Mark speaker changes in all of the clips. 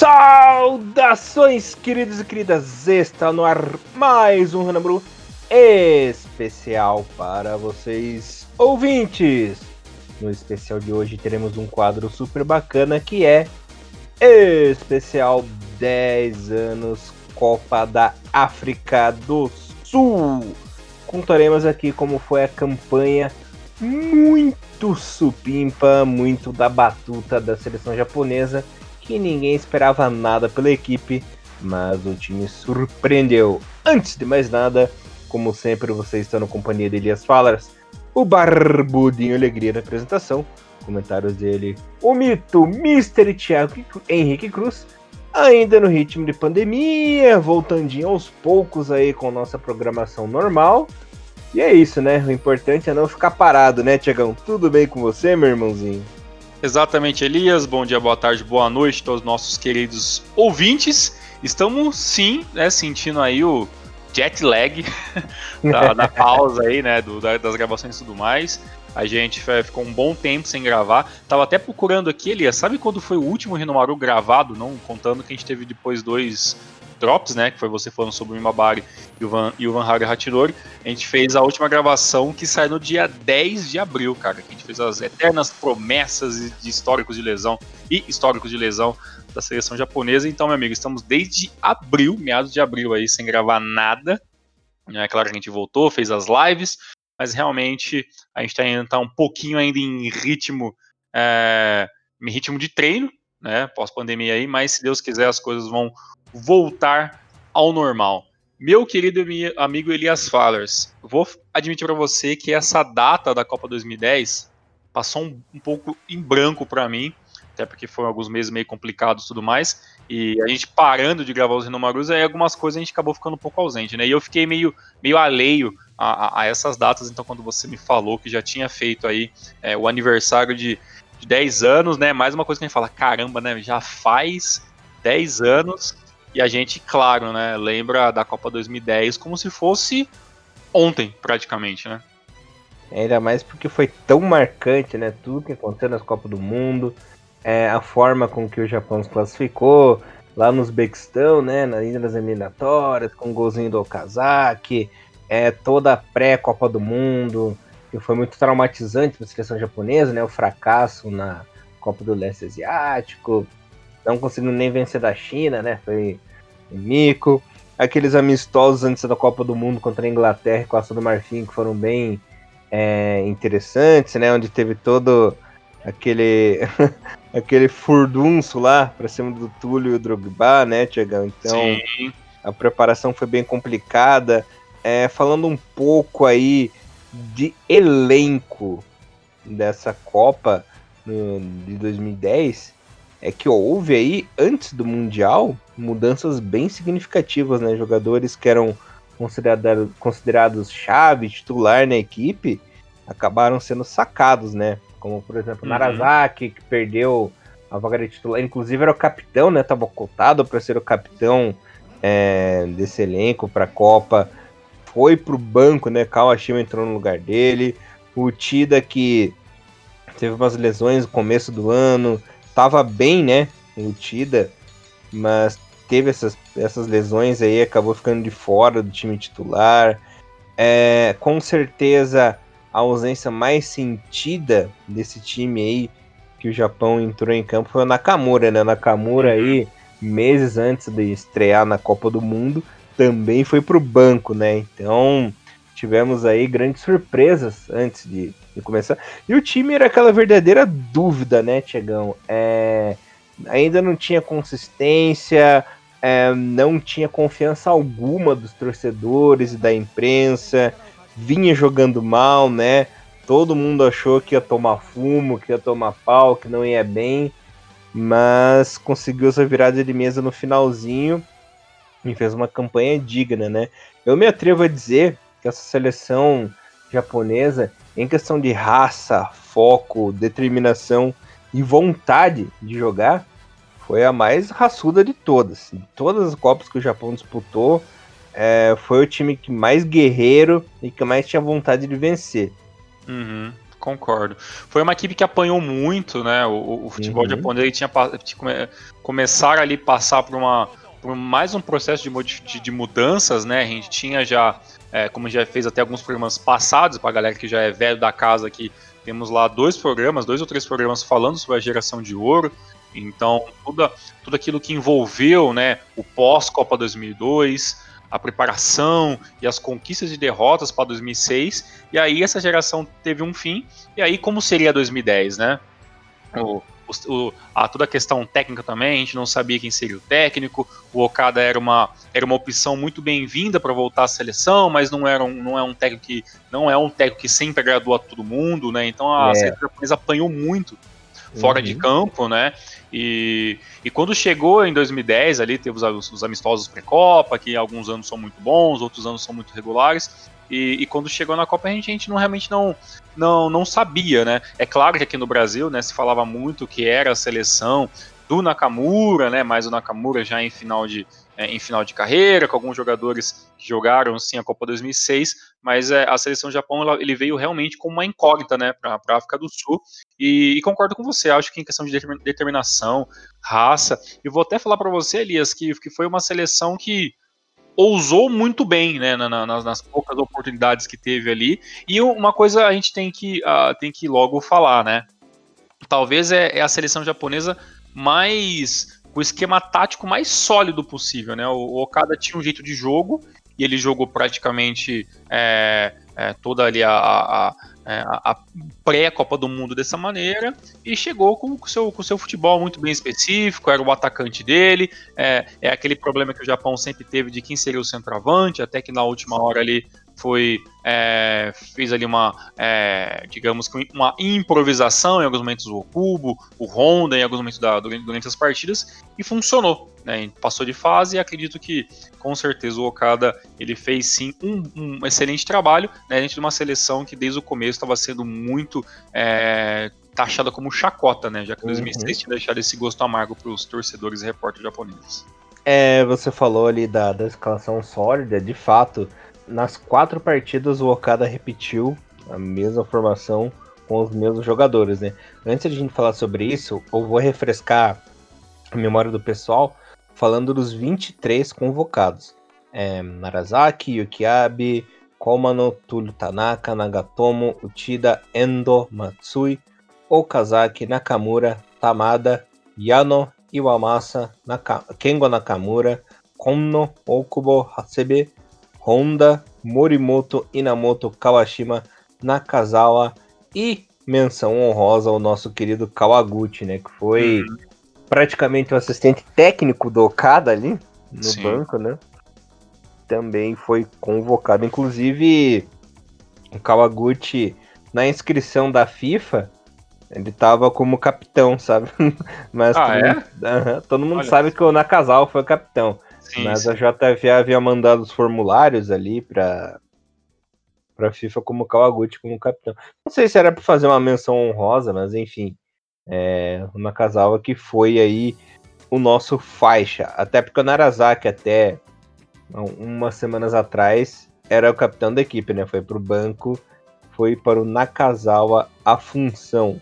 Speaker 1: Saudações, queridos e queridas! Está no ar mais um Ranabru especial para vocês, ouvintes! No especial de hoje teremos um quadro super bacana que é Especial 10 anos Copa da África do Sul. Contaremos aqui como foi a campanha muito supimpa, muito da batuta da seleção japonesa que ninguém esperava nada pela equipe, mas o time surpreendeu. Antes de mais nada, como sempre, você está na companhia de Elias Falas, o Barbudinho Alegria na apresentação, comentários dele, o mito Mr. Thiago Henrique Cruz, ainda no ritmo de pandemia, voltandinho aos poucos aí com nossa programação normal. E é isso, né? O importante é não ficar parado, né, Tiagão? Tudo bem com você, meu irmãozinho?
Speaker 2: Exatamente, Elias. Bom dia, boa tarde, boa noite a todos os nossos queridos ouvintes. Estamos sim, né, sentindo aí o jet lag da, da, pausa aí, né, do, das gravações e tudo mais. A gente ficou um bom tempo sem gravar. Tava até procurando aqui, Elias, sabe quando foi o último Renomaru gravado? Não contando que a gente teve depois dois Drops, né? Que foi você falando sobre o Imabari e o Van, e o Van. A gente fez a última gravação que saiu no dia 10 de abril, cara. Que a gente fez as eternas promessas de históricos de lesão e históricos de lesão da seleção japonesa. Então, meu amigo, estamos desde abril, meados de abril aí, sem gravar nada. É claro que a gente voltou, fez as lives, mas realmente a gente está tá um pouquinho ainda em ritmo, é, em ritmo de treino, né? Pós-pandemia aí, mas se Deus quiser as coisas vão voltar ao normal. Meu querido amigo Elias Fallers, vou admitir para você que essa data da Copa 2010 passou um, um pouco em branco para mim, até porque foram alguns meses meio complicados e tudo mais, e a gente parando de gravar os Renomarus, aí algumas coisas a gente acabou ficando um pouco ausente, né? E eu fiquei meio, meio alheio a, a, essas datas, então quando você me falou que já tinha feito aí é, o aniversário de, de 10 anos, né? Mais uma coisa que a gente fala, caramba, né? Já faz 10 anos e a gente, claro, né, lembra da Copa 2010 como se fosse ontem, praticamente, né?
Speaker 1: Ainda mais porque foi tão marcante, né? Tudo que aconteceu nas Copas do Mundo, é, a forma com que o Japão se classificou, lá no Uzbequistão, né? Na linha das eliminatórias, com o golzinho do Okazaki, é, toda a pré-Copa do Mundo, que foi muito traumatizante para a seleção japonesa, né? O fracasso na Copa do Leste Asiático, não conseguindo nem vencer da China, né? Foi mico. Aqueles amistosos antes da Copa do Mundo contra a Inglaterra e Costa do Marfim que foram bem é, interessantes, né? Onde teve todo aquele aquele furdunço lá para cima do Túlio e o Drogba, né, Tiagão? Então Sim. a preparação foi bem complicada. É, falando um pouco aí de elenco dessa Copa no, de 2010, é que houve aí, antes do Mundial, mudanças bem significativas, né? Jogadores que eram considerados, considerados chave, titular na equipe, acabaram sendo sacados, né? Como, por exemplo, uhum. Narazaki, que perdeu a vaga de titular, inclusive era o capitão, né? Tava cotado para ser o capitão é, desse elenco para a Copa. Foi pro banco, né? Kawashima entrou no lugar dele. O Tida que teve umas lesões no começo do ano, tava bem, né? O Tida, mas teve essas, essas lesões aí, acabou ficando de fora do time titular. É, com certeza a ausência mais sentida desse time aí que o Japão entrou em campo foi o Nakamura, né? Nakamura aí, meses antes de estrear na Copa do Mundo, também foi pro banco, né? Então tivemos aí grandes surpresas antes de de começar. E o time era aquela verdadeira dúvida, né, Tiagão? É, ainda não tinha consistência, é, não tinha confiança alguma dos torcedores e da imprensa, vinha jogando mal, né? Todo mundo achou que ia tomar fumo, que ia tomar pau, que não ia bem, mas conseguiu essa virada de mesa no finalzinho e fez uma campanha digna, né? Eu me atrevo a dizer essa seleção japonesa em questão de raça, foco, determinação e vontade de jogar, foi a mais raçuda de todas. De todas as Copas que o Japão disputou, é, foi o time que mais guerreiro e que mais tinha vontade de vencer.
Speaker 2: Uhum. Concordo. Foi uma equipe que apanhou muito, né? O, o futebol uhum. japonês tinha, tinha começar ali passar por uma por mais um processo de, de, de mudanças, né? A gente tinha já, é, como já fez até alguns programas passados, para a galera que já é velho da casa aqui, temos lá dois programas, dois ou três programas falando sobre a geração de ouro. Então, tudo, aquilo que envolveu né, o pós-Copa 2002, a preparação e as conquistas e derrotas para 2006. E aí essa geração teve um fim. E aí como seria 2010, né? O, o, a, toda a questão técnica também, a gente não sabia quem seria o técnico. O Okada era uma, era uma opção muito bem-vinda para voltar à seleção, mas não era um, não é um técnico que não é um técnico que sempre agradou a todo mundo, né? Então a é. seleção japonesa apanhou muito fora uhum. de campo, né? E, e quando chegou em 2010, ali teve os, os amistosos pré-Copa, que alguns anos são muito bons, outros anos são muito regulares. E, e, quando chegou na Copa a gente, a gente não realmente não, não, não sabia, né? É claro que aqui no Brasil, né, se falava muito que era a seleção do Nakamura, né? Mas o Nakamura já em final de, é, em final de carreira, com alguns jogadores que jogaram sim a Copa 2006, mas é, a seleção do Japão ela, ele veio realmente como uma incógnita né, para a África do Sul. E, e, concordo com você, acho que em questão de determinação, raça, e vou até falar para você, Elias, que, que foi uma seleção que ousou muito bem né, na, na, nas poucas oportunidades que teve ali. E uma coisa a gente tem que, uh, tem que logo falar, né? Talvez é, é a seleção japonesa mais o esquema tático mais sólido possível, né? O, Okada tinha um jeito de jogo e ele jogou praticamente é, é, toda ali a, a, é, a, pré-Copa do Mundo dessa maneira e chegou com o seu, com seu futebol muito bem específico, era o atacante dele, é, é aquele problema que o Japão sempre teve de quem seria o centroavante, até que na última hora ali foi é, fez ali uma, é, digamos uma improvisação em alguns momentos o Okubo, o Honda em alguns momentos da, durante, durante as partidas e funcionou, né? Passou de fase e acredito que com certeza o Okada ele fez sim um, um excelente trabalho né, dentro de uma seleção que desde o começo estava sendo muito é, taxada como chacota, né? Já que 2006 uhum. tinha deixado esse gosto amargo para os torcedores e repórteres japoneses.
Speaker 1: É, você falou ali da, da escalação sólida, de fato nas quatro partidas o Okada repetiu a mesma formação com os mesmos jogadores, né? Antes de a gente falar sobre isso, eu vou refrescar a memória do pessoal falando dos 23 convocados. É, Narazaki, Yukiabe, Komano, Tulio Tanaka, Nagatomo, Uchida, Endo, Matsui, Okazaki, Nakamura, Tamada, Yano, Iwamasa, Naka Kengo Nakamura, Konno, Okubo, Hasebe, Honda, Morimoto, Inamoto, Kawashima, Nakazawa e menção honrosa ao nosso querido Kawaguchi, né? Que foi uhum. praticamente o assistente técnico do Okada ali no Sim. banco, né? Também foi convocado. Inclusive, o Kawaguchi, na inscrição da FIFA, ele tava como capitão, sabe? Mas ah, todo, é? mundo, uh -huh, todo mundo sabe que o Nakazawa foi o capitão. Sim, Mas sim. a JFA havia mandado os formulários ali para para FIFA como Kawaguchi como capitão. Não sei se era para fazer uma menção honrosa, mas enfim, é, o Nakazawa que foi aí o nosso faixa. Até porque o Narazaki até umas semanas atrás era o capitão da equipe, né? Foi para o banco, foi para o Nakazawa a função.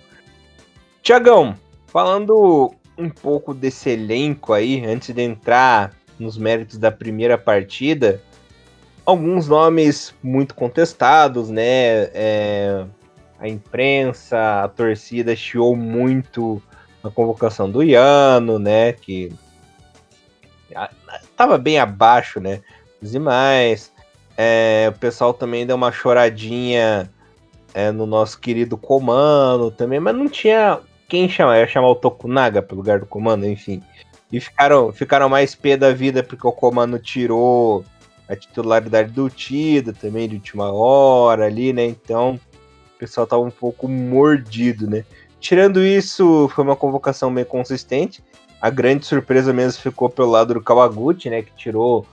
Speaker 1: Tiagão, falando um pouco desse elenco aí, antes de entrar nos méritos da primeira partida, alguns nomes muito contestados, né? É, a imprensa, a torcida chiou muito a convocação do Iano, né? Que estava bem abaixo, né? Dos demais. É, o pessoal também deu uma choradinha é, no nosso querido Comando também, mas não tinha quem chamar. Ia chamar o Tokunaga pelo lugar do Comando, enfim. E ficaram, ficaram mais pé da vida porque o Comando tirou a titularidade do Tida também de última hora ali, né? Então o pessoal tava um pouco mordido, né? Tirando isso, foi uma convocação bem consistente. A grande surpresa mesmo ficou pelo lado do Kawaguchi, né? Que tirou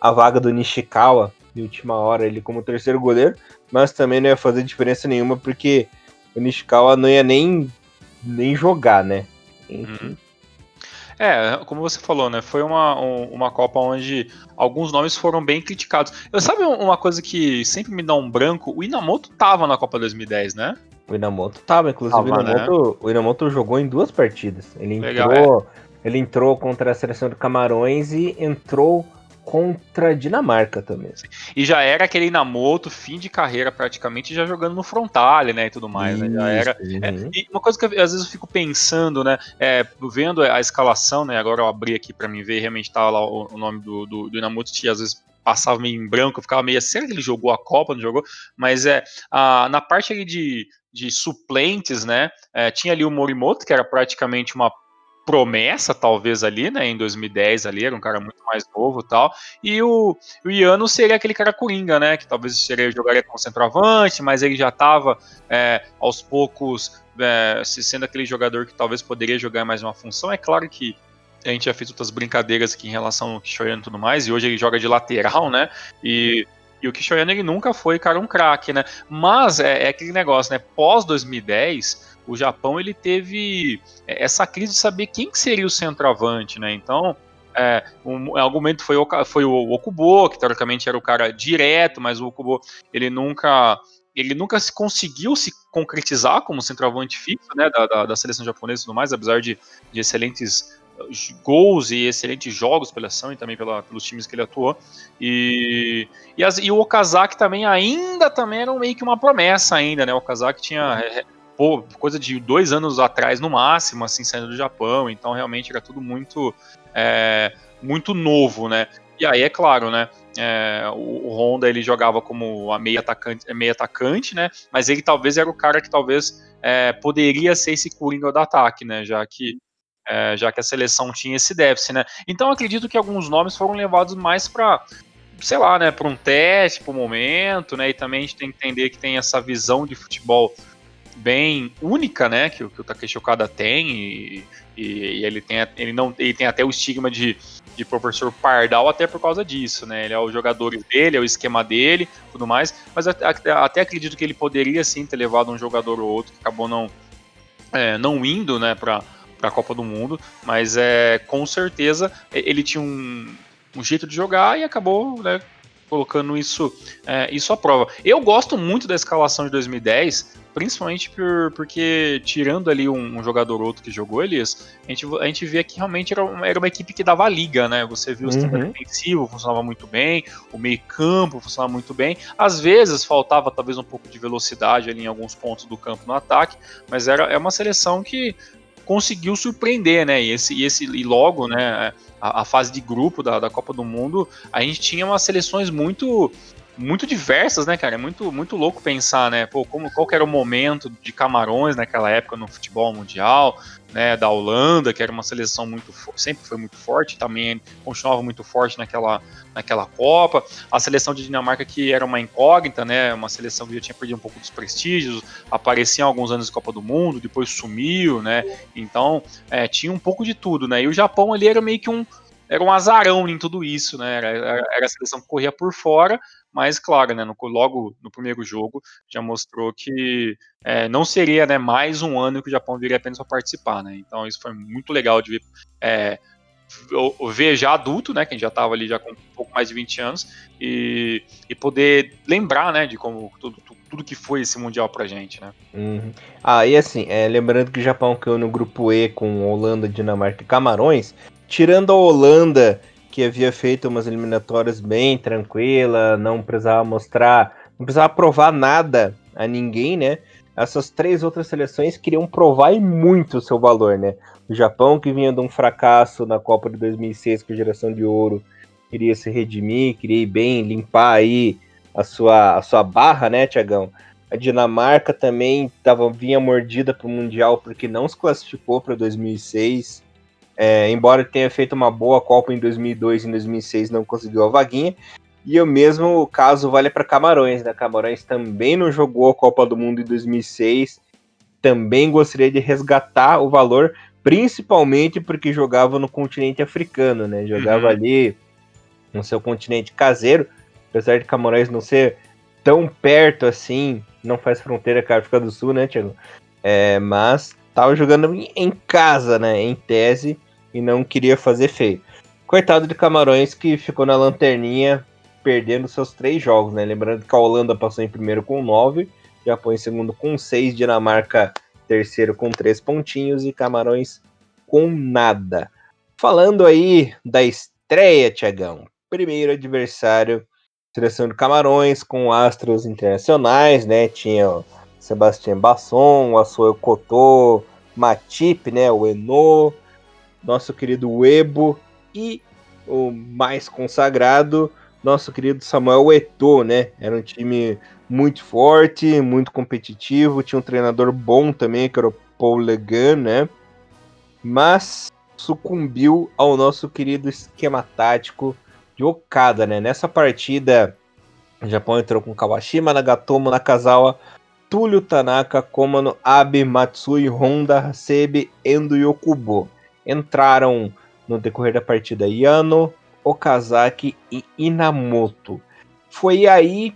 Speaker 1: a vaga do Nishikawa de última hora ele como terceiro goleiro, mas também não ia fazer diferença nenhuma porque o Nishikawa não ia nem, nem jogar, né? Enfim. Uhum.
Speaker 2: É, como você falou, né? Foi uma, um, uma Copa onde alguns nomes foram bem criticados. Eu sabe uma coisa que sempre me dá um branco? O Inamoto tava na Copa 2010, né?
Speaker 1: O Inamoto tava, inclusive tava, o, Inamoto, né? o Inamoto jogou em duas partidas. Ele Legal, entrou, é. ele entrou contra a seleção de Camarões e entrou contra a Dinamarca também.
Speaker 2: E já era aquele Inamoto, fim de carreira praticamente, já jogando no frontale, né, e tudo mais, Isso, né, já era... É, uhum. e uma coisa que às vezes eu fico pensando, né, é, vendo a escalação, né, agora eu abri aqui para mim ver, realmente tava lá o, o nome do, do, do Inamoto, tinha às vezes passava meio em branco, eu ficava meio será que ele jogou a Copa, não jogou? Mas é, a, na parte ali de, de suplentes, né, é, tinha ali o Morimoto, que era praticamente uma promessa, talvez, ali, né, em 2010 ali, era um cara muito mais novo tal, e o, o Iano seria aquele cara coringa, né, que talvez seria, jogaria como centroavante, mas ele já estava é, aos poucos é, sendo aquele jogador que talvez poderia jogar mais uma função, é claro que a gente já fez outras brincadeiras aqui em relação ao Kishoyano e tudo mais, e hoje ele joga de lateral, né, e e o Kishoyano ele nunca foi, cara, um craque, né? Mas é, é, aquele negócio, né? Pós 2010, o Japão ele teve é, essa crise de saber quem que seria o centroavante, né? Então, é, um, algum momento foi o, foi o Okubo, que teoricamente era o cara direto, mas o Okubo ele nunca ele nunca se conseguiu se concretizar como centroavante fixo né, da, da, da, seleção japonesa e tudo mais, apesar de, de excelentes uh, gols e excelentes jogos pela ação e também pela, pelos times que ele atuou. E, e, as, e o Okazaki também ainda também era meio que uma promessa ainda, né? O Okazaki tinha pô, coisa de dois anos atrás no máximo, assim, saindo do Japão, então realmente era tudo muito, é, muito novo, né? E aí, é claro, né? É, o, o, Honda ele jogava como a meia atacante, meia atacante, né? Mas ele talvez era o cara que talvez é, poderia ser esse coringa do ataque, né? Já que é, já que a seleção tinha esse déficit, né? Então acredito que alguns nomes foram levados mais para sei lá, né, para um teste, para o momento, né? E também a gente tem que entender que tem essa visão de futebol bem única, né, que, que o Takeshi Okada tem e, e, e, ele tem ele não ele tem até o estigma de, de professor pardal até por causa disso, né? Ele é o jogador dele, é o esquema dele, tudo mais. Mas até, até acredito que ele poderia sim ter levado um jogador ou outro que acabou não é, não indo, né, para a Copa do Mundo, mas é com certeza ele tinha um, um jeito de jogar e acabou né, colocando isso, é, isso à prova. Eu gosto muito da escalação de 2010, principalmente por, porque, tirando ali um, um, jogador ou outro que jogou, Elias, a gente, a gente via que realmente era uma, era uma equipe que dava liga, né? Você viu o sistema uhum. defensivo funcionava muito bem, o meio-campo funcionava muito bem. Às vezes faltava talvez um pouco de velocidade ali em alguns pontos do campo no ataque, mas era é uma seleção que conseguiu surpreender, né? E, esse, e, esse, e logo, né? A, a fase de grupo da, da Copa do Mundo, a gente tinha umas seleções muito muito diversas, né, cara? É muito, muito louco pensar, né? Pô, como, qual era o momento de Camarões naquela época no futebol mundial, né? Da Holanda, que era uma seleção muito sempre foi muito forte, também continuava muito forte naquela, naquela Copa. A seleção de Dinamarca, que era uma incógnita, né? Uma seleção que já tinha perdido um pouco dos prestígios, aparecia alguns anos de Copa do Mundo, depois sumiu, né? Então, é, tinha um pouco de tudo, né? E o Japão ali era meio que um era um azarão em tudo isso, né? Era, era, a seleção que corria por fora, mas claro, né, no, logo no primeiro jogo já mostrou que é, não seria né, mais um ano que o Japão viria apenas para participar, né? Então isso foi muito legal de ver, é, ver já adulto, né, que já estava ali já com um pouco mais de 20 anos e, e poder lembrar, né, de como tudo, tudo que foi esse mundial pra gente, né?
Speaker 1: Uhum. Ah, e assim, é, lembrando que o Japão caiu no grupo E com Holanda, Dinamarca e Camarões, tirando a Holanda que havia feito umas eliminatórias bem tranquila, não precisava mostrar, não precisava provar nada a ninguém, né? Essas três outras seleções queriam provar e muito o seu valor, né? O Japão, que vinha de um fracasso na Copa de 2006 com a geração de ouro, queria se redimir, queria ir bem, limpar aí a sua, a sua barra, né, Tiagão? A Dinamarca também tava, vinha mordida para o Mundial porque não se classificou para 2006. É, embora tenha feito uma boa Copa em 2002 e em 2006 não conseguiu a vaguinha. E o mesmo caso vale para Camarões, né? Camarões também não jogou a Copa do Mundo em 2006. Também gostaria de resgatar o valor, principalmente porque jogava no continente africano, né? Jogava uhum. ali no seu continente caseiro, apesar de Camarões não ser tão perto assim, não faz fronteira com a África do Sul, né, Thiago? É, mas tava jogando em casa, né? Em tese e não queria fazer feio. Coitado de Camarões que ficou na lanterninha perdendo seus três jogos, né? Lembrando que a Holanda passou em primeiro com 9, Japão em segundo com seis, Dinamarca terceiro com três pontinhos e Camarões com nada. Falando aí da estreia, Tiagão. Primeiro adversário, seleção de Camarões com astros internacionais, né? Tinha Sebastião Basson, o Assoel Cotô, Matip, né? O Eno, nosso querido Webo e o mais consagrado, nosso querido Samuel Eto'o, né? Era um time muito forte, muito competitivo, tinha um treinador bom também, que era o Paul Legan, né? Mas sucumbiu ao nosso querido esquema tático de Okada, né? Nessa partida, o Japão entrou com Kawashima, Nagatomo, Nakazawa, Túlio Tanaka, Komano, Abe, Matsui, Honda, Hasebe, Endo e Okubo. Entraram no decorrer da partida Yano, Okazaki e Inamoto. Foi aí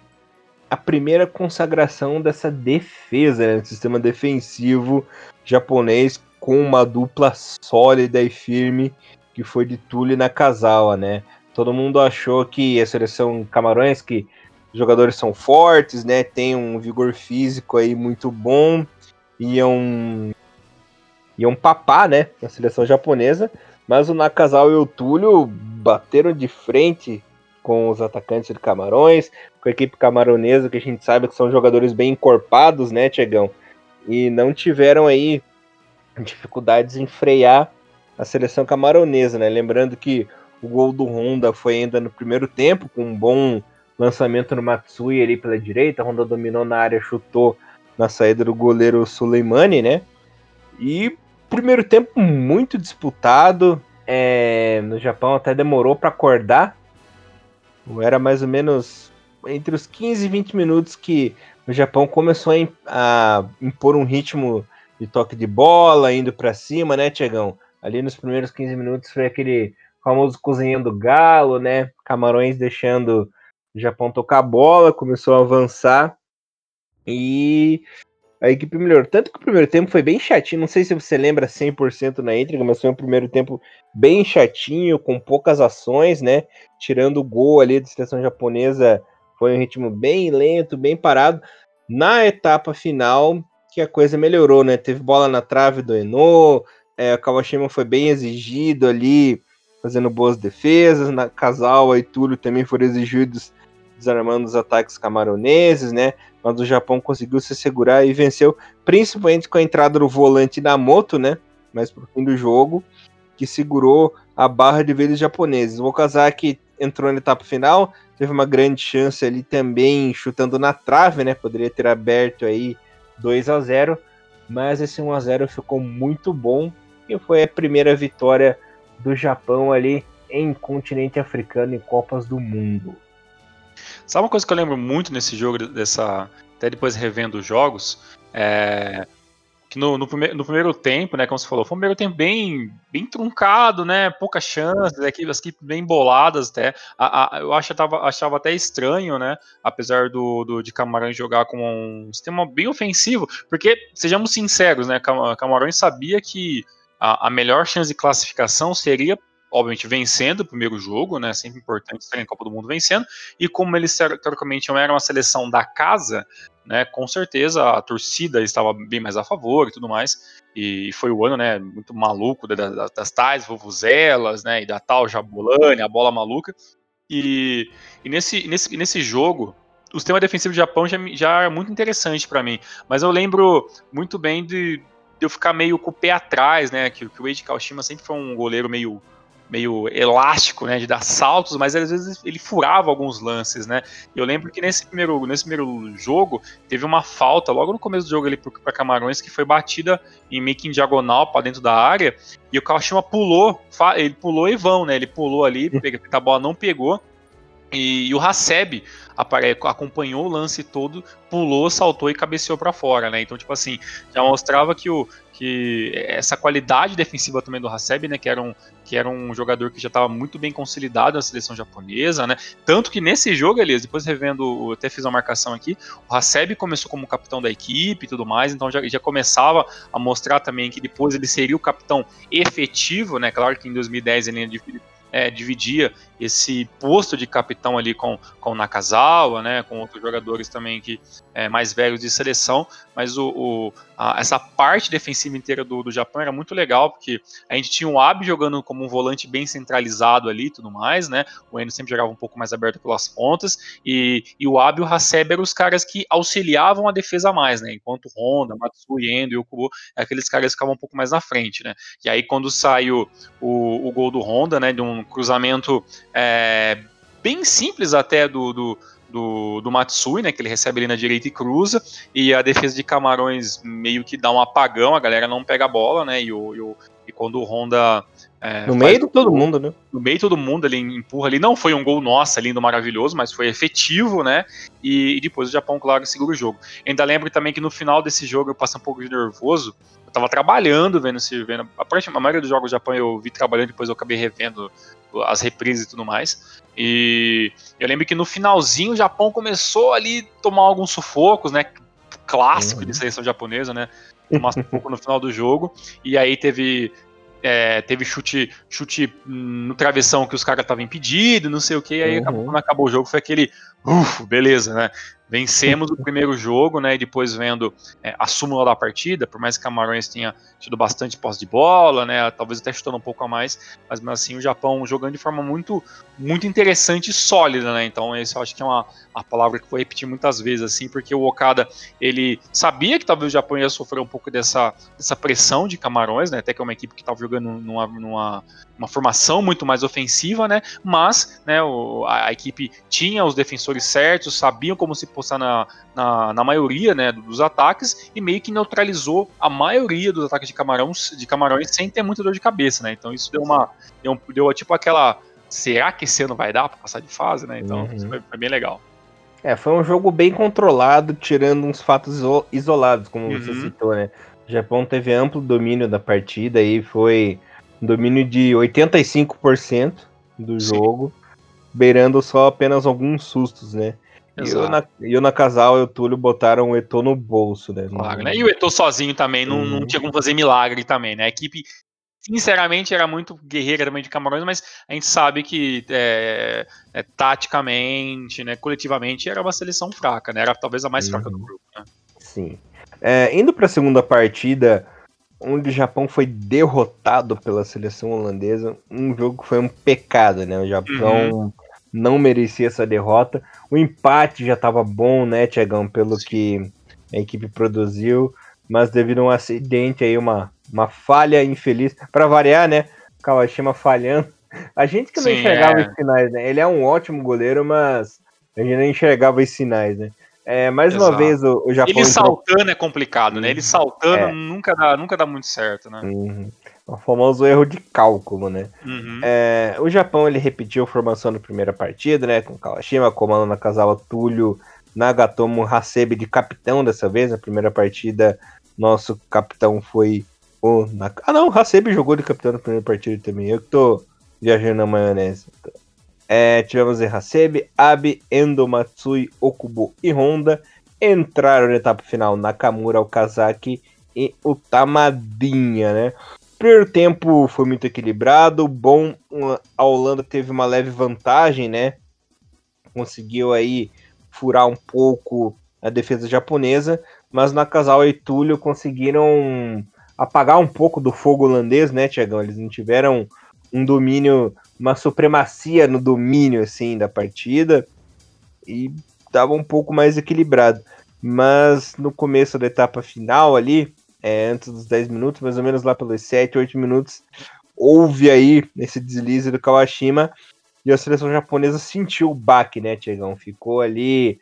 Speaker 1: a primeira consagração dessa defesa, né, sistema defensivo japonês com uma dupla sólida e firme que foi de Tule Nakazawa, né? Todo mundo achou que a seleção Camarões, que os jogadores são fortes, né? Tem um vigor físico aí muito bom, iam iam papar, né? Na seleção japonesa, mas o Nakazawa e o Túlio bateram de frente com os atacantes de Camarões, com a equipe camaronesa, que a gente sabe que são jogadores bem encorpados, né, Tiagão? E não tiveram aí dificuldades em frear a seleção camaronesa, né? Lembrando que o gol do Honda foi ainda no primeiro tempo, com um bom lançamento no Matsui ali pela direita, a Honda dominou na área, chutou na saída do goleiro Suleimani, né? E primeiro tempo muito disputado. É, no Japão até demorou para acordar. Era mais ou menos entre os 15 e 20 minutos que o Japão começou a, impor um ritmo de toque de bola, indo para cima, né, Tiagão? Ali nos primeiros 15 minutos foi aquele famoso cozinhando galo, né? Camarões deixando o Japão tocar a bola, começou a avançar e a equipe melhorou. Tanto que o primeiro tempo foi bem chatinho, não sei se você lembra 100% na intriga, mas foi um primeiro tempo bem chatinho, com poucas ações, né? Tirando o gol ali da seleção japonesa, foi um ritmo bem lento, bem parado. Na etapa final, que a coisa melhorou, né? Teve bola na trave do Eno, é, o Kawashima foi bem exigido ali, fazendo boas defesas. Na Casal e Túlio também foram exigidos desarmando os ataques camaroneses, né? Mas o Japão conseguiu se segurar e venceu, principalmente com a entrada do volante na moto, né? Mas pro fim do jogo, que segurou a barra de vez japoneses. O Okazaki entrou na etapa final, teve uma grande chance ali também chutando na trave, né? Poderia ter aberto aí 2 a 0, mas esse 1 a 0 ficou muito bom e foi a primeira vitória do Japão ali em continente africano em Copas do Mundo.
Speaker 2: Sabe uma coisa que eu lembro muito nesse jogo, dessa até depois revendo os jogos, é, que no, no, primeiro, no primeiro tempo, né, como você falou, foi um primeiro tempo bem, bem truncado, né, poucas chances, equipes, equipes bem boladas até, a, a, eu achava, achava até estranho, né, apesar do, do de Camarões jogar com um sistema bem ofensivo, porque, sejamos sinceros, né, Camarões sabia que a, a melhor chance de classificação seria obviamente vencendo o primeiro jogo, né? Sempre importante estar em Copa do Mundo vencendo. E como eles teoricamente não eram uma seleção da casa, né? Com certeza a torcida estava bem mais a favor e tudo mais. E foi o ano, né? Muito maluco das, das tais vuvuzelas, né? E da tal Jabulani, a bola maluca. E, e nesse, nesse, nesse jogo, o sistema defensivo do Japão já, já é muito interessante para mim. Mas eu lembro muito bem de, de, eu ficar meio com o pé atrás, né? Que, que o Eiji Kawashima sempre foi um goleiro meio meio elástico, né, de dar saltos, mas às vezes ele furava alguns lances, né. Eu lembro que nesse primeiro, nesse primeiro jogo teve uma falta logo no começo do jogo ali para Camarões que foi batida em meio que em diagonal para dentro da área e o Kawashima pulou, ele pulou e vão, né, ele pulou ali, a bola não pegou e, e o Haseb acompanhou o lance todo, pulou, saltou e cabeceou para fora, né? Então, tipo assim, já mostrava que, o, que essa qualidade defensiva também do Haseb, né? Que era um, que era um jogador que já estava muito bem consolidado na seleção japonesa, né? Tanto que nesse jogo, Elias, depois revendo, até fiz uma marcação aqui, o Haseb começou como capitão da equipe e tudo mais, então já, já começava a mostrar também que depois ele seria o capitão efetivo, né? Claro que em 2010 ele é, dividia esse posto de capitão ali com, com o Nakazawa, né, com outros jogadores também que é, mais velhos de seleção, mas o, o a, essa parte defensiva inteira do, do Japão era muito legal, porque a gente tinha o Abe jogando como um volante bem centralizado ali e tudo mais, né, o Eno sempre jogava um pouco mais aberto pelas pontas, e, e o Abe e o Hasebe eram os caras que auxiliavam a defesa mais, né, enquanto Honda, Matsui, Endo e Okubo, aqueles caras ficavam um pouco mais na frente, né, e aí quando saiu o, o gol do Honda, né, de um cruzamento é, bem simples até do, do, do, do, Matsui, né, que ele recebe ali na direita e cruza, e a defesa de Camarões meio que dá um apagão, a galera não pega a bola, né, e, o, e, o, e quando o Honda...
Speaker 1: É, no meio de todo gol, mundo, né?
Speaker 2: No meio de todo mundo, ele empurra ali, não foi um gol nossa, lindo, maravilhoso, mas foi efetivo, né, e, e depois o Japão, claro, segura o jogo. ainda lembro também que no final desse jogo eu passei um pouco de nervoso, eu tava trabalhando vendo esse, vendo, a, a maioria dos jogos do Japão eu vi trabalhando, depois eu acabei revendo as reprises e tudo mais. E eu lembro que no finalzinho o Japão começou ali a tomar alguns sufocos, né? Clássico uhum. de seleção japonesa, né? Tomar sufoco no final do jogo. E aí teve é, teve chute, chute no travessão que os caras estavam impedidos, não sei o que, aí uhum. quando acabou o jogo foi aquele, uff, beleza, né? Vencemos o primeiro jogo, né? E depois vendo é, a súmula da partida, por mais que Camarões tenha tido bastante posse de bola, né? Talvez até chutando um pouco a mais, mas assim o Japão jogando de forma muito, muito interessante e sólida, né? Então esse eu acho que é uma a palavra que vou repetir muitas vezes, assim, porque o Okada ele sabia que talvez o Japão ia sofrer um pouco dessa, dessa pressão de Camarões, né? Até que é uma equipe que estava jogando numa, numa uma formação muito mais ofensiva, né? Mas, né? O, a, a equipe tinha os defensores certos, sabiam como se postar na, na, na, maioria né, dos ataques e meio que neutralizou a maioria dos ataques de camarões, de camarões sem ter muita dor de cabeça, né? Então isso deu uma. Deu, deu tipo aquela. Será que esse ano vai dar para passar de fase, né? Então uhum. foi, foi, bem legal.
Speaker 1: É, foi um jogo bem controlado, tirando uns fatos isolados, como uhum. você citou, né? O Japão teve amplo domínio da partida e foi um domínio de 85% do Sim. jogo, beirando só apenas alguns sustos, né? E o Nakazal e o Túlio botaram o Eto no bolso, né?
Speaker 2: Claro, né? E o Eto sozinho também, não, uhum. não tinha como fazer milagre também, né? A equipe, sinceramente, era muito guerreira também de Camarões, mas a gente sabe que é, é, taticamente, né, coletivamente, era uma seleção fraca, né? Era talvez a mais uhum. fraca do uhum. grupo, né?
Speaker 1: Sim. É, indo para a segunda partida, onde o Japão foi derrotado pela seleção holandesa, um jogo que foi um pecado, né? O Japão uhum. Não merecia essa derrota. O empate já estava bom, né, Tiagão, pelo que a equipe produziu, mas devido a um acidente aí, uma, uma falha infeliz, para variar, né, Kawashima falhando. A gente que não Sim, enxergava é. os sinais, né? Ele é um ótimo goleiro, mas a gente não enxergava os sinais, né? É, mais Exato. uma vez o, o Japão.
Speaker 2: Ele entrou... saltando é complicado, né? Ele saltando é. nunca, dá, nunca dá muito certo, né?
Speaker 1: Uhum. O famoso erro de cálculo, né? Uhum. É, o Japão ele repetiu a formação na primeira partida, né? Com Kawashima, comando Nakazawa, Túlio, Nagatomo, Hasebe de capitão dessa vez. Na primeira partida, nosso capitão foi o. Nak... Ah, não, Hasebe jogou de capitão na primeira partida também. Eu que tô viajando na maionese. É, tivemos Hasebe, Abe, Endo, Matsui, Okubo e Honda. Entraram na etapa final Nakamura, Okazaki e o Tamadinha, né? Primeiro tempo foi muito equilibrado. Bom, a Holanda teve uma leve vantagem, né? Conseguiu aí furar um pouco a defesa japonesa, mas Nakazawa e Túlio conseguiram apagar um pouco do fogo holandês, né, Tiagão? Eles não tiveram um domínio, uma supremacia no domínio, assim, da partida e estava um pouco mais equilibrado. Mas no começo da etapa final ali, é, antes dos 10 minutos, mais ou menos lá pelos 7, 8 minutos, houve aí esse deslize do Kawashima e a seleção japonesa sentiu o baque, né, Tiagão? Ficou ali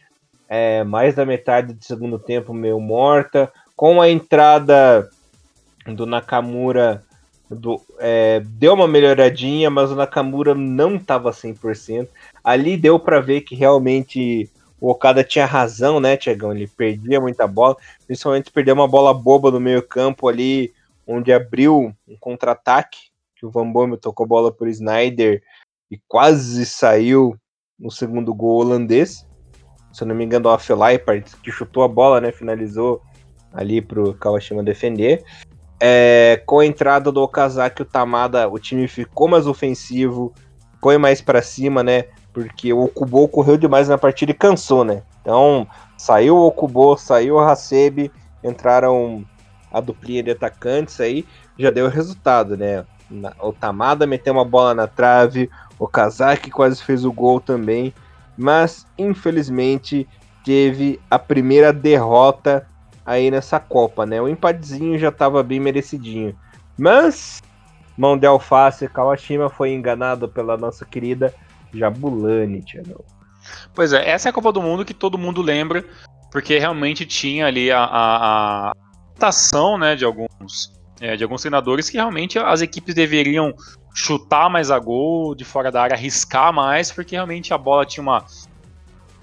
Speaker 1: é, mais da metade do segundo tempo meio morta, com a entrada do Nakamura do, é, deu uma melhoradinha, mas o Nakamura não estava 100%. Ali deu para ver que realmente o Okada tinha razão, né, Tiagão? Ele perdia muita bola, principalmente perdeu uma bola boba no meio-campo ali, onde abriu um contra-ataque, que o Van Bommel tocou bola por Snyder e quase saiu no segundo gol holandês. Se eu não me engano, o Afelai, que chutou a bola, né, finalizou ali pro Kawashima defender. É, com a entrada do Okazaki o Tamada, o time ficou mais ofensivo, foi mais para cima, né? Porque o Okubo correu demais na partida e cansou, né? Então, saiu o Okubo, saiu o Hasebe, entraram a duplinha de atacantes aí, já deu resultado, né? O Tamada meteu uma bola na trave, o Kazaki quase fez o gol também, mas infelizmente teve a primeira derrota aí nessa Copa, né? O empatezinho já estava bem merecidinho. Mas mão de alface, Kawashima foi enganado pela nossa querida Jabulani, Tiano.
Speaker 2: Pois é, essa é a Copa do Mundo que todo mundo lembra, porque realmente tinha ali a, a, né, de alguns é, de alguns treinadores que realmente as equipes deveriam chutar mais a gol de fora da área, arriscar mais, porque realmente a bola tinha uma.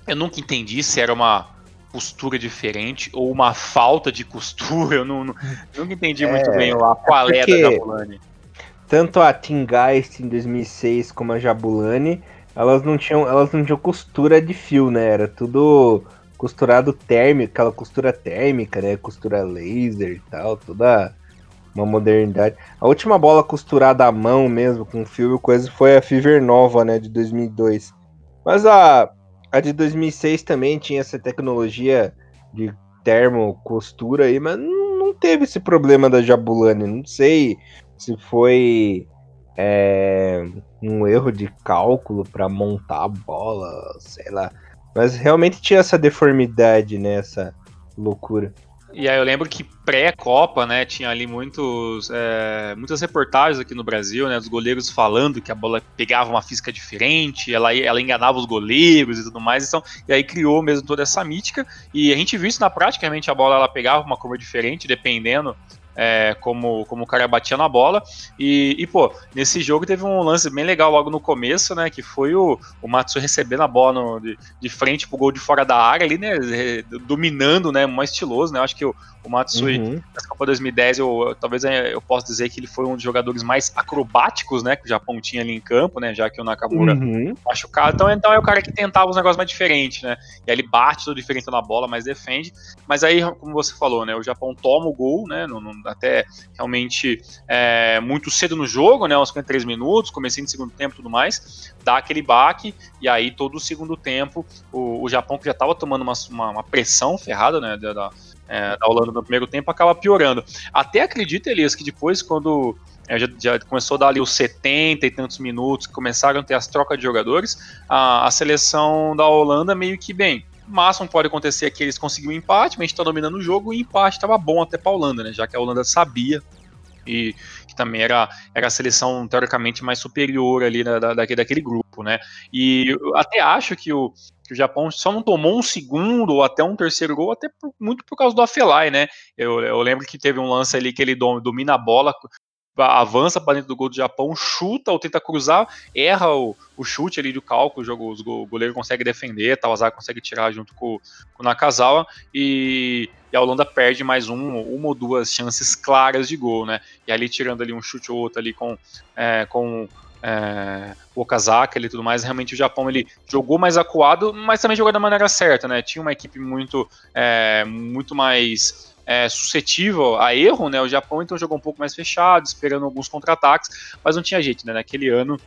Speaker 2: Eu nunca entendi se era uma costura diferente ou uma falta de costura. Eu não, não nunca entendi é, muito bem a qual é da Jabulani.
Speaker 1: Tanto a Tingeist em 2006 como a Jabulani, elas não tinham, elas não tinham costura de fio, né? Era tudo costurado térmico, aquela costura térmica, né? Costura laser e tal, toda uma modernidade. A última bola costurada à mão mesmo, com fio e coisa, foi a Fever Nova, né, de 2002. Mas a, a de 2006 também tinha essa tecnologia de termo costura aí, mas não teve esse problema da Jabulani. Não sei se foi é, um erro de cálculo para montar a bola, sei lá. Mas realmente tinha essa deformidade, né? Essa loucura.
Speaker 2: E aí eu lembro que pré-Copa, né, tinha ali muitos, é, muitas reportagens aqui no Brasil, né, dos goleiros falando que a bola pegava uma física diferente, ela, ela enganava os goleiros e tudo mais, então, e aí criou mesmo toda essa mítica, e a gente viu isso na prática, realmente a bola ela pegava uma curva diferente, dependendo é, como, como o cara batia na bola. E, e, pô, nesse jogo teve um lance bem legal logo no começo, né? Que foi o, o Matsu recebendo a bola no, de, de frente pro gol de fora da área ali, né? Dominando, né? Mais estiloso, né? Acho que o, o Matsui, uhum. na Copa 2010, eu, talvez eu possa dizer que ele foi um dos jogadores mais acrobáticos, né? Que o Japão tinha ali em campo, né? Já que o Nakamura uhum. machucado. Então, então é o cara que tentava os negócios mais diferentes, né? E aí ele bate tudo diferente na bola, mas defende. Mas aí, como você falou, né? O Japão toma o gol, né? No, no, até realmente é, muito cedo no jogo, né? Uns 53 minutos, comecinho de segundo tempo e tudo mais. Dá aquele baque, e aí todo o segundo tempo, o, o Japão que já estava tomando uma, uma, uma, pressão ferrada, né? Da, é, da Holanda no primeiro tempo, acaba piorando. Até acredito, Elias, que depois, quando é, já, já, começou a dar ali os 70 e tantos minutos, começaram a ter as trocas de jogadores, a, a seleção da Holanda meio que, bem, o máximo pode acontecer é que eles conseguiram um empate, mas a gente está dominando o jogo e o empate estava bom até para a Holanda, né? Já que a Holanda sabia e que também era, era a seleção teoricamente mais superior ali da, da, daquele grupo, né? E eu até acho que o, que o Japão só não tomou um segundo ou até um terceiro gol, até por, muito por causa do Afelai, né? Eu, eu, lembro que teve um lance ali que ele domina a bola, avança para dentro do gol do Japão, chuta ou tenta cruzar, erra o, o chute ali do cálculo, o, o goleiro consegue defender, Tawazaki consegue tirar junto com, com o Nakazawa e, e, a Holanda perde mais um, uma ou duas chances claras de gol, né? E ali tirando ali um chute ou outro ali com, é, com é, o Okazaki e tudo mais, realmente o Japão ele jogou mais acuado, mas também jogou da maneira certa, né? Tinha uma equipe muito, é, muito mais é, suscetível a erro, né? O Japão então jogou um pouco mais fechado, esperando alguns contra-ataques, mas não tinha jeito, né? Naquele ano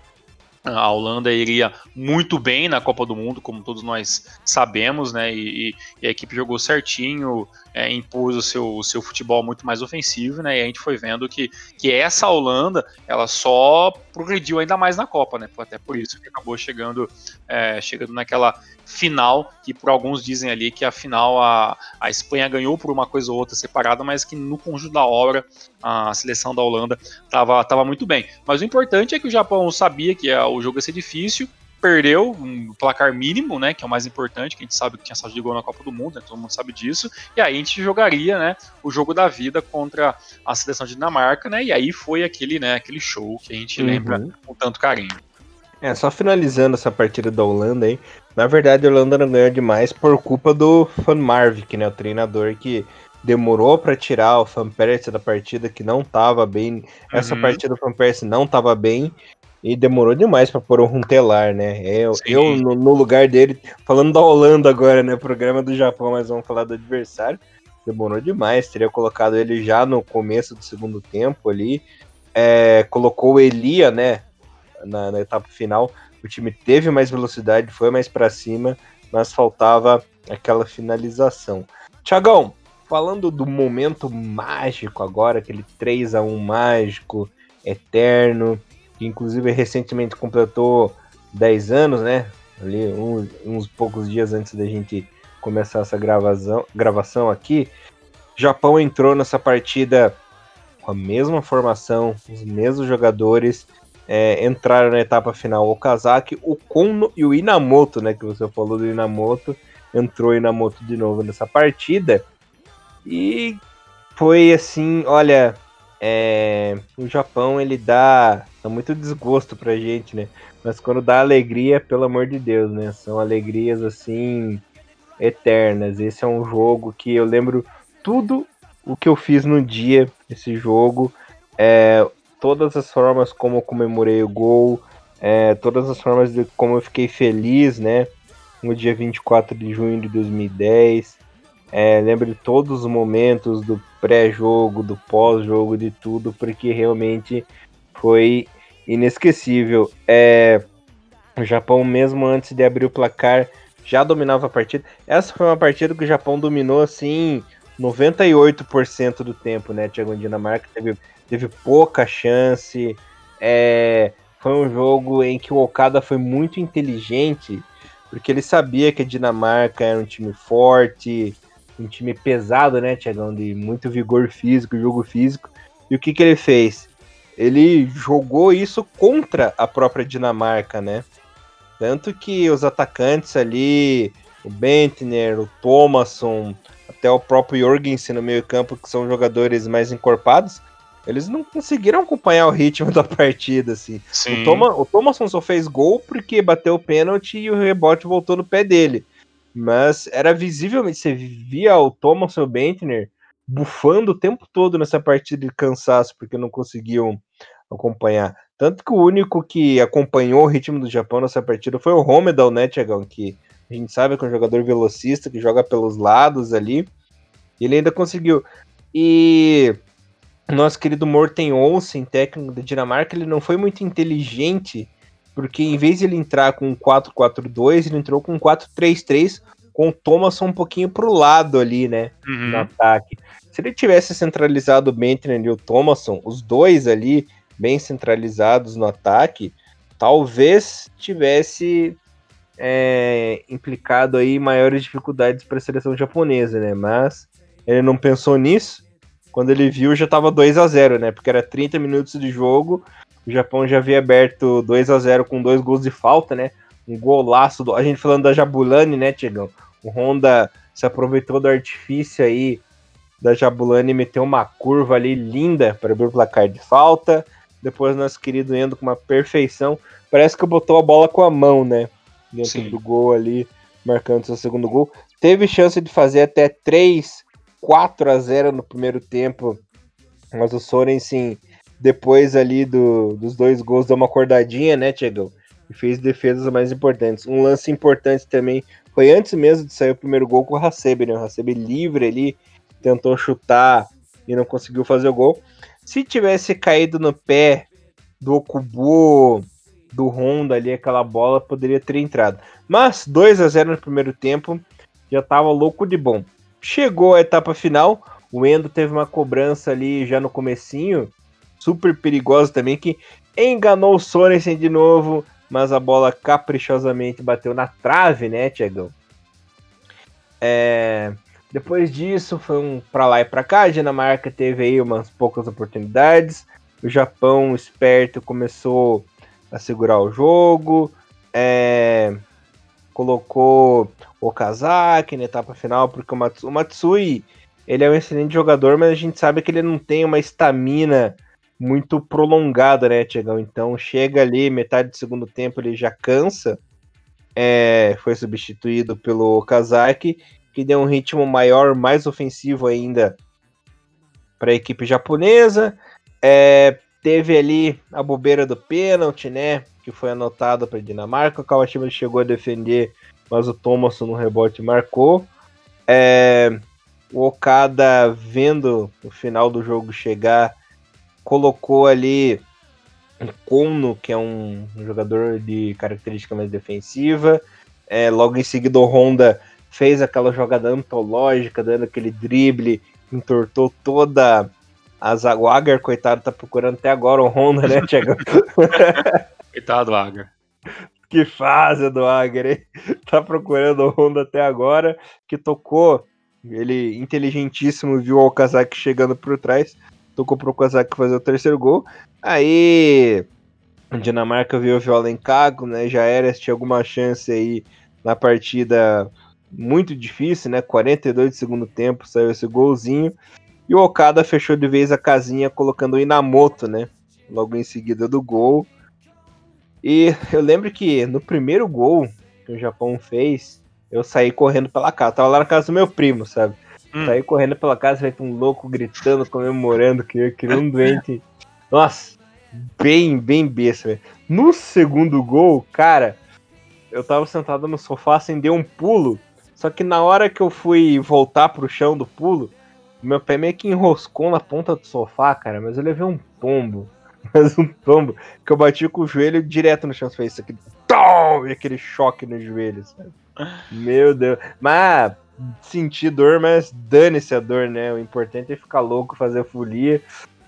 Speaker 2: a Holanda iria muito bem na Copa do Mundo, como todos nós sabemos, né? E, e a equipe jogou certinho, é, impôs o seu, o seu futebol muito mais ofensivo, né? E a gente foi vendo que, que essa Holanda, ela só progrediu ainda mais na Copa, né? Até por isso que acabou chegando, é, chegando naquela final, que por alguns dizem ali que a final a, a Espanha ganhou por uma coisa ou outra separada, mas que no conjunto da obra a seleção da Holanda estava tava muito bem. Mas o importante é que o Japão sabia que o jogo ia ser difícil, perdeu um placar mínimo, né, que é o mais importante, que a gente sabe que tinha saldo de gol na Copa do Mundo, né, todo mundo sabe disso, e aí a gente jogaria, né, o jogo da vida contra a seleção de Dinamarca, né, e aí foi aquele, né, aquele show que a gente uhum. lembra com tanto carinho.
Speaker 1: É, só finalizando essa partida da Holanda aí, na verdade a Holanda não ganhou demais por culpa do Van Marvik, né, o treinador que demorou para tirar o Van Persie da partida, que não tava bem, essa uhum. partida do Van Persie não tava bem, e demorou demais para pôr o Runtelar, né? Eu, eu no, no, lugar dele, falando da Holanda agora, né? Programa do Japão, mas vamos falar do adversário. Demorou demais, teria colocado ele já no começo do segundo tempo ali. É, colocou o Elia, né? na, na etapa final. O time teve mais velocidade, foi mais para cima, mas faltava aquela finalização. Tiagão, falando do momento mágico agora, aquele 3 a 1 mágico, eterno, que inclusive recentemente completou 10 anos, né? Ali uns, uns poucos dias antes da gente começar essa gravação, gravação aqui. Japão entrou nessa partida com a mesma formação, os mesmos jogadores, é, entraram na etapa final o Kazaki, o Kono e o Inamoto, né? Que você falou do Inamoto, entrou Inamoto de novo nessa partida. E foi assim, olha, é, o Japão ele dá, dá muito desgosto pra gente, né? Mas quando dá alegria, pelo amor de Deus, né? São alegrias assim eternas. Esse é um jogo que eu lembro tudo o que eu fiz no dia esse jogo, é, todas as formas como eu comemorei o gol, é, todas as formas de como eu fiquei feliz, né? No dia 24 de junho de 2010. É, lembro de todos os momentos do pré-jogo, do pós-jogo, de tudo, porque realmente foi inesquecível. É, o Japão, mesmo antes de abrir o placar, já dominava a partida. Essa foi uma partida que o Japão dominou assim 98% do tempo, né? Thiago Dinamarca teve, teve pouca chance. É, foi um jogo em que o Okada foi muito inteligente, porque ele sabia que a Dinamarca era um time forte, um time pesado, né, Tiagão? De muito vigor físico, jogo físico. E o que, que ele fez? Ele jogou isso contra a própria Dinamarca, né? Tanto que os atacantes ali, o Bentner, o Thomasson, até o próprio Jorgensen no meio campo, que são jogadores mais encorpados, eles não conseguiram acompanhar o ritmo da partida, assim. Sim. O, Thomas, o Thomasson só fez gol porque bateu o pênalti e o rebote voltou no pé dele. Mas era visivelmente, você via o Thomas e o Bentner bufando o tempo todo nessa partida de cansaço, porque não conseguiam acompanhar. Tanto que o único que acompanhou o ritmo do Japão nessa partida foi o Romedal, né, Tiagão? Que a gente sabe que é um jogador velocista, que joga pelos lados ali. Ele ainda conseguiu. E nosso querido Morten Olsen, técnico da Dinamarca, ele não foi muito inteligente porque em vez de ele entrar com um 4-4-2, ele entrou com um 4-3-3, com o Thomas um pouquinho pro lado ali, né? Uhum. No ataque. Se ele tivesse centralizado o Bentley e o Thomason, os dois ali, bem centralizados no ataque, talvez tivesse é, implicado aí maiores dificuldades para a seleção japonesa, né? Mas ele não pensou nisso. Quando ele viu, já estava 2 a 0 né? Porque era 30 minutos de jogo o Japão já havia aberto 2 a 0 com dois gols de falta, né? Um golaço. Do... A gente falando da Jabulani, né, Tiagão? O Honda se aproveitou do artifício aí da Jabulani e meteu uma curva ali linda para abrir o placar de falta. Depois nosso querido Endo com uma perfeição. Parece que botou a bola com a mão, né? Dentro Sim. do gol ali, marcando seu segundo gol. Teve chance de fazer até 3, 4 a 0 no primeiro tempo. Mas o Soren, sim, depois ali do, dos dois gols, deu uma acordadinha, né, Tiagão? E fez defesas mais importantes. Um lance importante também foi antes mesmo de sair o primeiro gol com o Hasebe, né? O Hasebe livre ali, tentou chutar e não conseguiu fazer o gol. Se tivesse caído no pé do Okubo, do Honda ali, aquela bola poderia ter entrado. Mas 2 a 0 no primeiro tempo, já tava louco de bom. Chegou a etapa final, o Endo teve uma cobrança ali já no comecinho, super perigosa também, que enganou o Sorensen de novo, mas a bola caprichosamente bateu na trave, né, Tiagão? É... Depois disso, foi um pra lá e pra cá. A Dinamarca teve aí umas poucas oportunidades. O Japão, esperto, começou a segurar o jogo. É... Colocou o Okazaki na etapa final, porque o Matsui ele é um excelente jogador, mas a gente sabe que ele não tem uma estamina muito prolongada, né, Tiagão? Então chega ali, metade do segundo tempo ele já cansa. É, foi substituído pelo Kazaki, que deu um ritmo maior, mais ofensivo ainda para a equipe japonesa. É, teve ali a bobeira do pênalti, né? Que foi anotado para Dinamarca. O Kawashima chegou a defender, mas o Thomas no rebote marcou. É, o Okada vendo o final do jogo chegar colocou ali Kono, que é um, jogador de característica mais defensiva. É, logo em seguida, o Honda fez aquela jogada antológica, dando aquele drible, entortou toda a zaga. O Agar, coitado, tá procurando até agora o Honda, né, Thiago?
Speaker 2: coitado, Agar.
Speaker 1: Que fase do Agar, hein? Tá procurando o Honda até agora, que tocou. Ele, inteligentíssimo, viu o Okazaki chegando por trás, tocou pro Okazaki fazer o terceiro gol. Aí, a Dinamarca viu o Viola em cago, né? Já era, tinha alguma chance aí na partida muito difícil, né? 42 de segundo tempo, saiu esse golzinho. E o Okada fechou de vez a casinha colocando o Inamoto, né? Logo em seguida do gol. E eu lembro que no primeiro gol que o Japão fez, eu saí correndo pela casa. tava lá na casa do meu primo, sabe? Hum. Saí correndo pela casa, feito um louco gritando, comemorando, que queria um doente. Nossa, bem, bem besta, velho. No segundo gol, cara, eu tava sentado no sofá, acendeu um pulo só que na hora que eu fui voltar pro chão do pulo, meu pé meio que enroscou na ponta do sofá, cara, mas eu levei um tombo. Mas um tombo que eu bati com o joelho direto no chão. Fez aquele tom, e aquele choque no joelho, sabe? Meu Deus. Mas senti dor, mas dane-se a dor, né? O importante é ficar louco, fazer folia,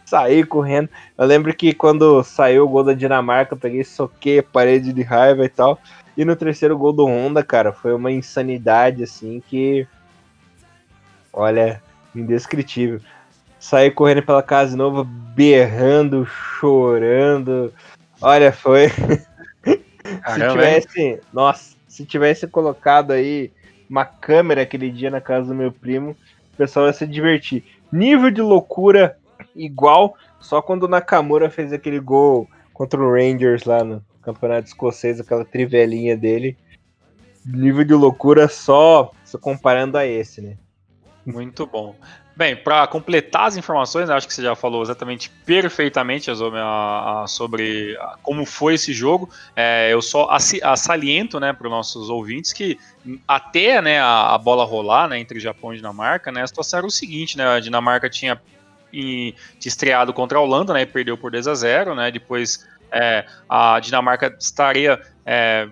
Speaker 1: sair correndo. Eu lembro que quando saiu o gol da Dinamarca, eu peguei, soquei parede de raiva e tal. E no terceiro gol do Honda, cara, foi uma insanidade assim que. Olha, indescritível. Saí correndo pela casa de novo, berrando, chorando. Olha, foi. se tivesse. Nossa, se tivesse colocado aí uma câmera aquele dia na casa do meu primo, o pessoal ia se divertir. Nível de loucura igual, só quando o Nakamura fez aquele gol contra o Rangers lá no, campeonato escocês, aquela trivelinha dele. Nível de loucura só, só comparando a esse, né?
Speaker 2: Muito bom. Bem, para completar as informações, acho que você já falou exatamente perfeitamente sobre como foi esse jogo. É, eu só saliento né, para os nossos ouvintes que até né, a, bola rolar né, entre Japão e Dinamarca, né, a situação era o seguinte: né, a Dinamarca tinha, tinha estreado contra a Holanda né, e perdeu por 2 a 0 né, depois é, a Dinamarca estaria é,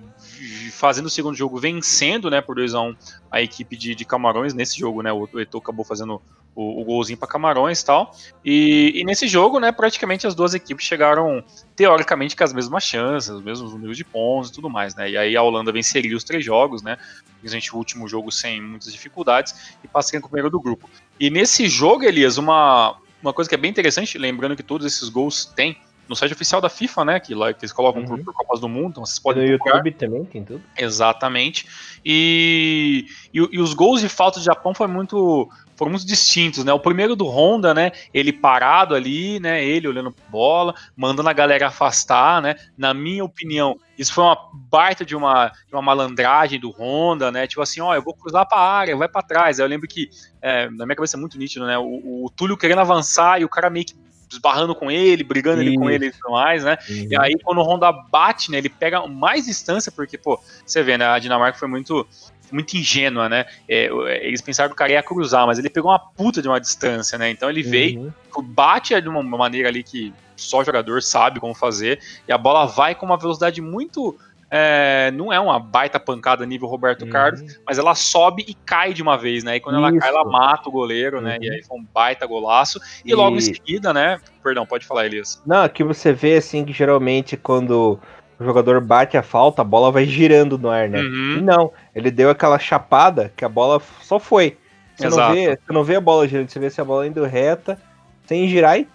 Speaker 2: fazendo o segundo jogo vencendo, né, por 2 a 1 um, a equipe de, de, Camarões nesse jogo, né, o, Eto'o acabou fazendo o, o golzinho para Camarões e tal, e, nesse jogo, né, praticamente as duas equipes chegaram teoricamente com as mesmas chances, os mesmos números de pontos e tudo mais, né, e aí a Holanda venceria os três jogos, né, principalmente o último jogo sem muitas dificuldades e passaria com o primeiro do grupo. E nesse jogo, Elias, uma, uma coisa que é bem interessante, lembrando que todos esses gols têm no site oficial da FIFA, né? Que lá que eles colocam uhum. por, Copas do Mundo, então vocês podem.
Speaker 1: No YouTube também tem tudo.
Speaker 2: Exatamente. E, e, e, os gols de falta do Japão foi muito foram muito distintos, né? O primeiro do Honda, né? Ele parado ali, né? Ele olhando pra bola, mandando a galera afastar, né? Na minha opinião, isso foi uma baita de uma, de uma malandragem do Honda, né? Tipo assim, ó, eu vou cruzar pra área, vai para trás. Aí eu lembro que, é, na minha cabeça é muito nítido, né? O, o Túlio querendo avançar e o cara meio que esbarrando com ele, brigando ele com ele e tudo mais, né? Uhum. E aí quando o Honda bate, né, ele pega mais distância, porque, pô, você vê, né, a Dinamarca foi muito muito ingênua, né? É, eles pensaram que o cara ia cruzar, mas ele pegou uma puta de uma distância, né? Então ele veio, uhum. bate de uma maneira ali que só jogador sabe como fazer, e a bola vai com uma velocidade muito é, não é uma baita pancada nível Roberto uhum. Carlos, mas ela sobe e cai de uma vez, né? E quando Isso. ela cai, ela mata o goleiro, uhum. né? E uhum. aí foi um baita golaço. E, e, logo em seguida, né? Perdão, pode falar, Elias.
Speaker 1: Não, aqui você vê assim que geralmente quando o jogador bate a falta, a bola vai girando no ar, né? Uhum. Não, ele deu aquela chapada que a bola só foi. Você Exato. não vê, você não vê a bola girando, você vê se a bola indo reta, sem girar e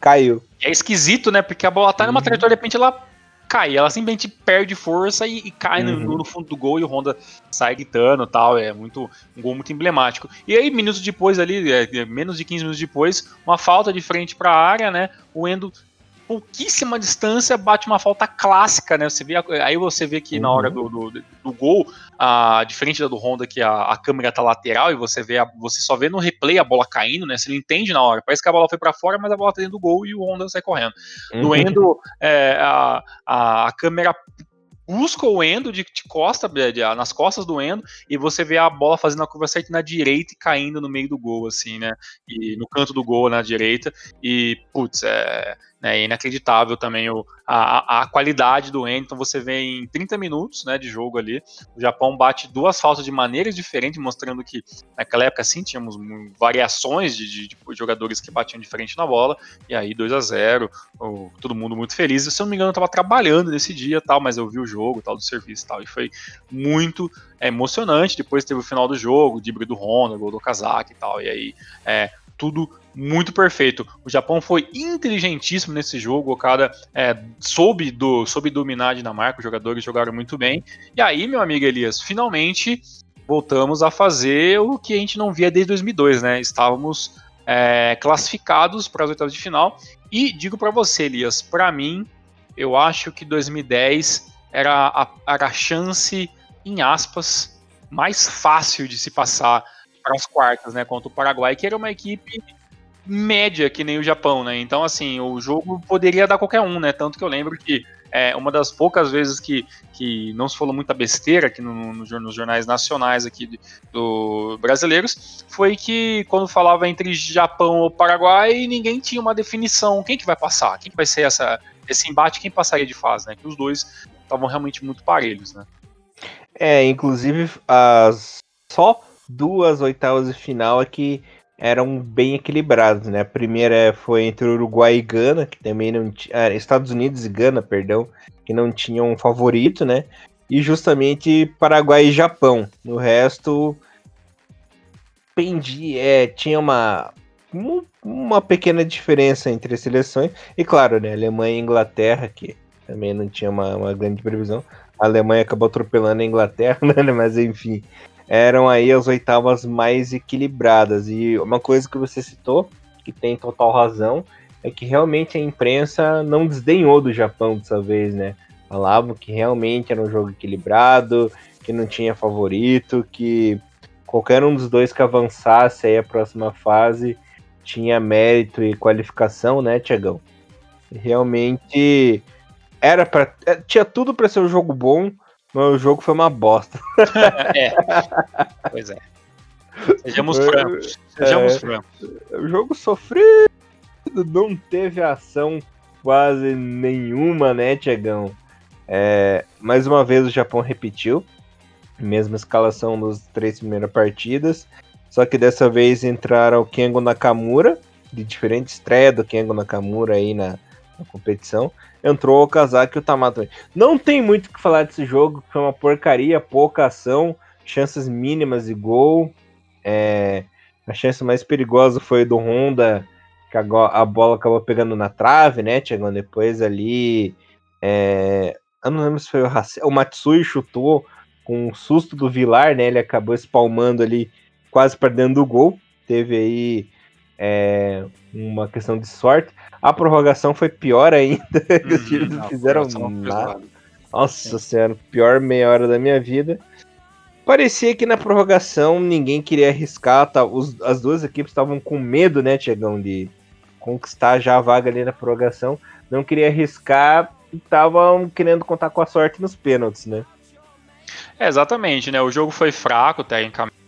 Speaker 1: caiu.
Speaker 2: É esquisito, né? Porque a bola tá numa uhum. trajetória, de repente ela cai. Ela simplesmente perde força e, e cai uhum. no, no, fundo do gol e o Honda sai gritando tal. É muito um gol muito emblemático. E aí, minutos depois ali, é, menos de 15 minutos depois, uma falta de frente para a área, né? O Endo pouquíssima distância bate uma falta clássica, né? Você vê, aí você vê que uhum. na hora do, do, do, gol, a, diferente da do Honda, que a, a câmera tá lateral e você vê a, você só vê no replay a bola caindo, né? Você não entende na hora. Parece que a bola foi para fora, mas a bola tá dentro do gol e o Honda sai correndo. Uhum. No Endo, é, a, a, a câmera busca o Endo de, de costa, de, de, nas costas do Endo, e você vê a bola fazendo a curva certa na direita e caindo no meio do gol, assim, né? E no canto do gol na direita. E, putz, é, é inacreditável também o, a, a qualidade do Então você vê em 30 minutos né, de jogo ali, o Japão bate duas faltas de maneiras diferentes, mostrando que naquela época sim tínhamos variações de, de, de jogadores que batiam diferente na bola, e aí 2 a 0 todo mundo muito feliz. Se eu não me engano, eu estava trabalhando nesse dia, tal, mas eu vi o jogo tal do serviço tal, e foi muito é, emocionante. Depois teve o final do jogo, o drible do Honda, gol do Kazaki e tal, e aí é, tudo muito perfeito. O Japão foi inteligentíssimo nesse jogo, o Okada é, soube, do, soube dominar a Dinamarca, os jogadores jogaram muito bem. E aí, meu amigo Elias, finalmente voltamos a fazer o que a gente não via desde 2002, né? Estávamos é, classificados para as oitavas de final. E digo para você, Elias, para mim, eu acho que 2010 era a, era a chance, em aspas, mais fácil de se passar para as quartas, né? Contra o Paraguai, que era uma equipe média que nem o Japão, né? Então, assim, o jogo poderia dar qualquer um, né? Tanto que eu lembro que é, uma das poucas vezes que, que não se falou muita besteira aqui no, no, nos jornais nacionais aqui do, do, brasileiros foi que quando falava entre Japão ou Paraguai, ninguém tinha uma definição. Quem que vai passar? Quem que vai ser essa, esse embate? Quem passaria de fase, né? Que os dois estavam realmente muito parelhos, né?
Speaker 1: É, inclusive as só duas oitavas de final é que eram bem equilibrados, né? A primeira foi entre Uruguai e Gana, que também não tinha. Ah, Estados Unidos e Gana, perdão, que não tinham um favorito, né? E justamente Paraguai e Japão. No resto, pendi, é, tinha uma, uma pequena diferença entre as seleções. E claro, né? Alemanha e Inglaterra, que também não tinha uma, uma grande previsão. A Alemanha acabou atropelando a Inglaterra, né? Mas enfim eram aí as oitavas mais equilibradas. E uma coisa que você citou, que tem total razão, é que realmente a imprensa não desdenhou do Japão dessa vez, né? Falavam que realmente era um jogo equilibrado, que não tinha favorito, que qualquer um dos dois que avançasse aí a próxima fase tinha mérito e qualificação, né, Tiagão? Realmente era para é, tinha tudo para ser um jogo bom, mas o jogo foi uma bosta.
Speaker 2: é. Pois é. Sejamos francos. Sejamos é, francos.
Speaker 1: O jogo sofrido, não teve ação quase nenhuma, né, Tiagão? É, mais uma vez o Japão repetiu, mesma escalação das três primeiras partidas, só que dessa vez entraram o Kengo Nakamura, de diferente estreia do Kengo Nakamura aí na, na competição entrou o Okazaki e o Tamato. Não tem muito o que falar desse jogo, foi uma porcaria, pouca ação, chances mínimas de gol. É, a chance mais perigosa foi do Honda, que a, bola acabou pegando na trave, né, Tiagão? Depois ali. É, eu não lembro se foi o, o Matsui chutou com um susto do Vilar, né? Ele acabou espalmando ali quase para dentro do gol. Teve aí é, uma questão de sorte. A prorrogação foi pior ainda. Uhum, os times não fizeram nada. Nossa Sim. senhora, pior meia hora da minha vida. Parecia que na prorrogação ninguém queria arriscar. Tá, os, as duas equipes estavam com medo, né, Tiagão, de conquistar já a vaga ali na prorrogação. Não queria arriscar e estavam querendo contar com a sorte nos pênaltis, né?
Speaker 2: É, exatamente, né? O jogo foi fraco, tecnicamente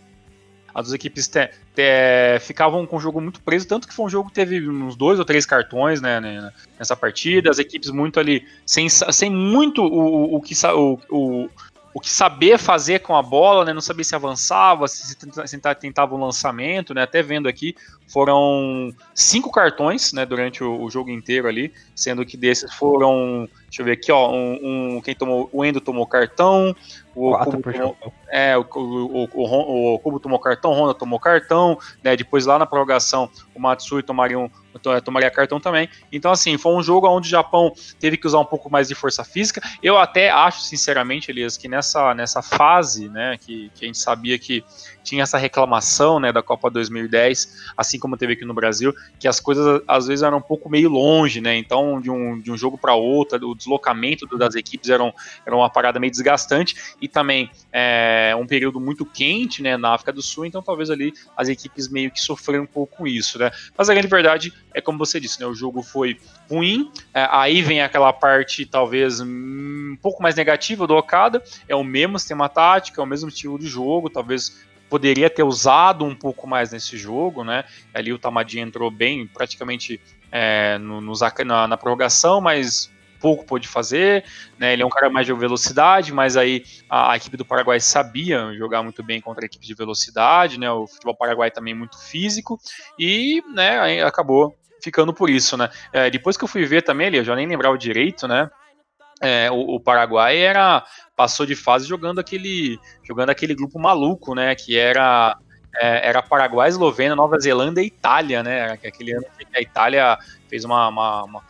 Speaker 2: as duas equipes te, te, ficavam com o jogo muito preso, tanto que foi um jogo que teve uns dois ou três cartões né, né nessa partida, as equipes muito ali, sem, sem muito o, o, que, o, o, o que saber fazer com a bola, né? Não sabia se avançava, se, se tentava um lançamento, né? Até vendo aqui, foram cinco cartões, né? Durante o, o, jogo inteiro ali, sendo que desses foram, deixa eu ver aqui, ó, um, um quem tomou, o Endo tomou cartão, o Cubo tomou, é, o, o, o, o, Cubo tomou cartão, o Honda tomou cartão, né? Depois lá na prorrogação, o Matsui tomaria, um, tomaria cartão também. Então, assim, foi um jogo onde o Japão teve que usar um pouco mais de força física. Eu até acho, sinceramente, Elias, que nessa, nessa fase, né, que, que a gente sabia que tinha essa reclamação, né, da Copa 2010, assim como teve aqui no Brasil, que as coisas às vezes eram um pouco meio longe, né? Então, de um, de um jogo para outro, o deslocamento das equipes era, um, era uma parada meio desgastante e também é, um período muito quente, né, na África do Sul, então talvez ali as equipes meio que sofreram um pouco com isso, né? Mas a grande verdade é como você disse, né? O jogo foi ruim, é, aí vem aquela parte talvez um pouco mais negativa do Okada, é o mesmo sistema tático, é o mesmo estilo de jogo, talvez poderia ter usado um pouco mais nesse jogo, né? Ali o Tamadi entrou bem, praticamente é, no, no, na, na prorrogação, mas pouco pôde fazer, né? Ele é um cara mais de velocidade, mas aí a, a, equipe do Paraguai sabia jogar muito bem contra a equipe de velocidade, né? O futebol paraguai também muito físico e, né, acabou ficando por isso, né? É, depois que eu fui ver também, eu já nem lembrava direito, né? É, o, o, Paraguai era passou de fase jogando aquele jogando aquele grupo maluco, né? Que era é, era Paraguai, Eslovênia, Nova Zelândia e Itália, né? Aquele ano que a Itália fez uma, uma, uma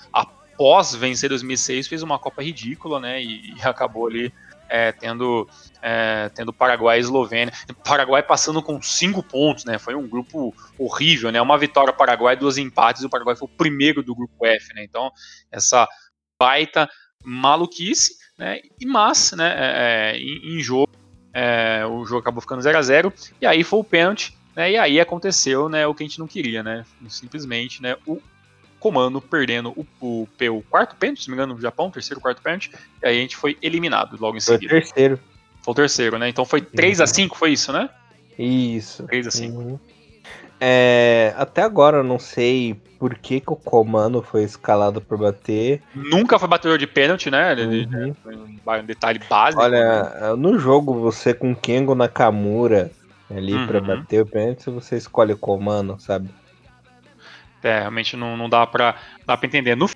Speaker 2: após vencer 2006 fez uma Copa ridícula, né? E, e acabou ali é, tendo é, tendo Paraguai e Eslovênia. Paraguai passando com cinco pontos, né? Foi um grupo horrível, né? Uma vitória Paraguai, duas empates. E o Paraguai foi o primeiro do grupo F, né? Então essa baita maluquice, né? E mas, né? É, é em, em, jogo é, o jogo acabou ficando 0 a 0 e aí foi o pênalti. Né, e aí aconteceu né, o que a gente não queria, né? Simplesmente né, o comando perdendo o, o, o quarto pênalti, se não me engano, no Japão, terceiro, quarto pênalti, e aí a gente foi eliminado logo em seguida.
Speaker 1: Foi o terceiro.
Speaker 2: Foi o terceiro, né? Então foi 3 uhum. a 5 foi isso, né?
Speaker 1: Isso.
Speaker 2: 3 a 5 uhum.
Speaker 1: É, até agora eu não sei por que, que o comando foi escalado por bater.
Speaker 2: Nunca foi batedor de pênalti, né? Uhum. Um detalhe básico.
Speaker 1: Olha, né? no jogo você com Kengo Nakamura ali uhum. pra bater o pênalti, você escolhe o comando, sabe?
Speaker 2: É, realmente não, não dá, pra, dá entender. No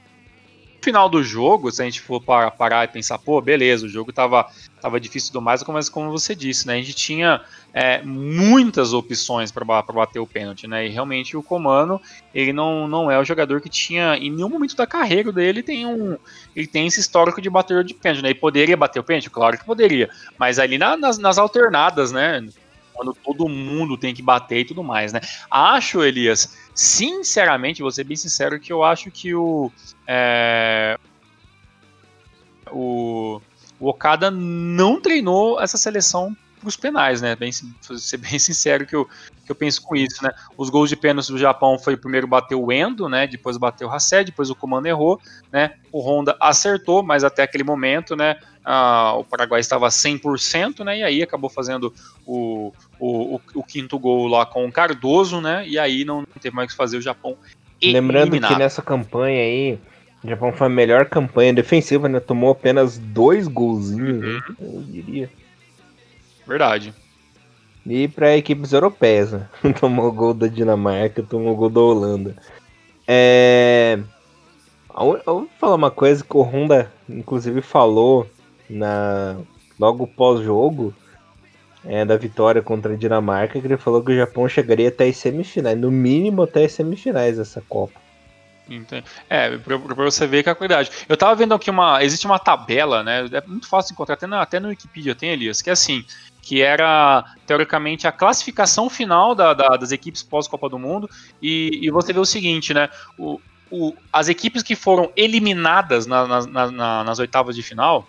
Speaker 2: final do jogo, se a gente for para, parar e pensar, pô, beleza, o jogo tava, tava difícil do mais, mas como você disse, né? A gente tinha é, muitas opções para bater o pênalti, né? E realmente o Comano, ele não, não é o jogador que tinha, em nenhum momento da carreira dele, tem um. Ele tem esse histórico de bater de pênalti, né? Ele poderia bater o pênalti? Claro que poderia. Mas ali na, nas, nas alternadas, né? quando todo mundo tem que bater e tudo mais, né? Acho, Elias, sinceramente, vou ser bem sincero, que eu acho que o. É, o, o Okada não treinou essa seleção para os penais, né? Bem, ser bem sincero que eu, que eu penso com isso, né? Os gols de pênalti do Japão foi primeiro bateu o Endo, né? Depois bateu o Hassé, depois o comando errou, né? O Honda acertou, mas até aquele momento, né? Ah, o Paraguai estava 100%, né? E aí acabou fazendo o, o, o, quinto gol lá com o Cardoso, né? E aí não teve mais o que fazer o Japão.
Speaker 1: Lembrando eliminado. que nessa campanha aí, o Japão foi a melhor campanha defensiva, né? Tomou apenas dois golzinhos, uhum. eu diria.
Speaker 2: Verdade.
Speaker 1: E para equipes europeias, né? tomou gol da Dinamarca, tomou gol da Holanda. É... Eu vou falar uma coisa que o Honda, inclusive, falou na logo pós-jogo é, da vitória contra a Dinamarca, que ele falou que o Japão chegaria até as semifinais, no mínimo até as semifinais dessa Copa.
Speaker 2: É, pra, pra, você ver que é a qualidade. Eu tava vendo aqui uma. Existe uma tabela, né? É muito fácil encontrar, até, na, até no Wikipedia tem, Elias, que é assim: que era teoricamente a classificação final da, da, das equipes pós-Copa do Mundo. E, e, você vê o seguinte, né? O, o, as equipes que foram eliminadas na, na, na, nas oitavas de final,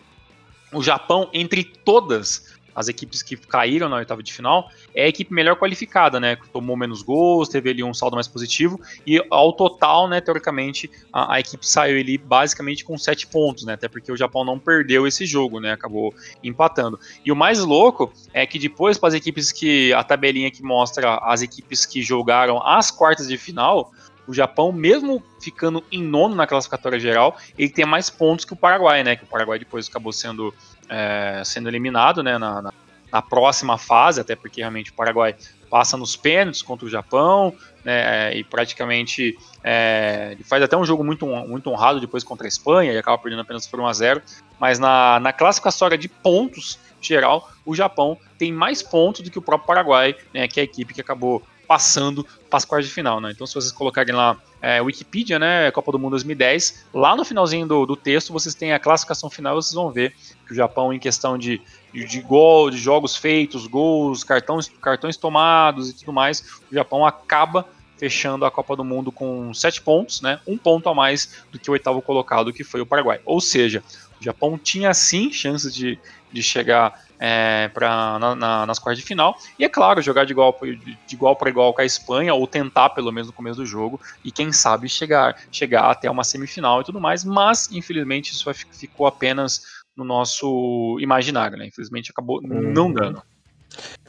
Speaker 2: o Japão, entre todas as equipes que caíram na oitava de final, é a equipe melhor qualificada, né? Tomou menos gols, teve ali um saldo mais positivo, e ao total, né, teoricamente, a, a equipe saiu ali basicamente com sete pontos, né? Até porque o Japão não perdeu esse jogo, né? Acabou empatando. E o mais louco é que depois, para as equipes que. a tabelinha que mostra as equipes que jogaram as quartas de final, o Japão, mesmo ficando em nono na classificatória geral, ele tem mais pontos que o Paraguai, né? Que o Paraguai depois acabou sendo, é, sendo eliminado, né? Na, na, na, próxima fase, até porque realmente o Paraguai passa nos pênaltis contra o Japão, né? E praticamente é, faz até um jogo muito, muito honrado depois contra a Espanha e acaba perdendo apenas por 1 a 0 Mas na, na classificatória de pontos geral, o Japão tem mais pontos do que o próprio Paraguai, né? Que é a equipe que acabou passando para as quartas de final, né? Então, se vocês colocarem lá é, Wikipedia, né, Copa do Mundo 2010, lá no finalzinho do, do texto vocês têm a classificação final, vocês vão ver que o Japão, em questão de, de, de gol, de jogos feitos, gols, cartões, cartões tomados e tudo mais, o Japão acaba fechando a Copa do Mundo com sete pontos, né? Um ponto a mais do que o oitavo colocado, que foi o Paraguai. Ou seja, o Japão tinha sim chances de, de chegar é, pra, na, na, nas quartas de final. E é claro, jogar de igual, de igual para igual com a Espanha, ou tentar pelo menos no começo do jogo, e quem sabe chegar, chegar até uma semifinal e tudo mais. Mas, infelizmente, isso ficou apenas no nosso imaginário, né? Infelizmente acabou uhum. não dando.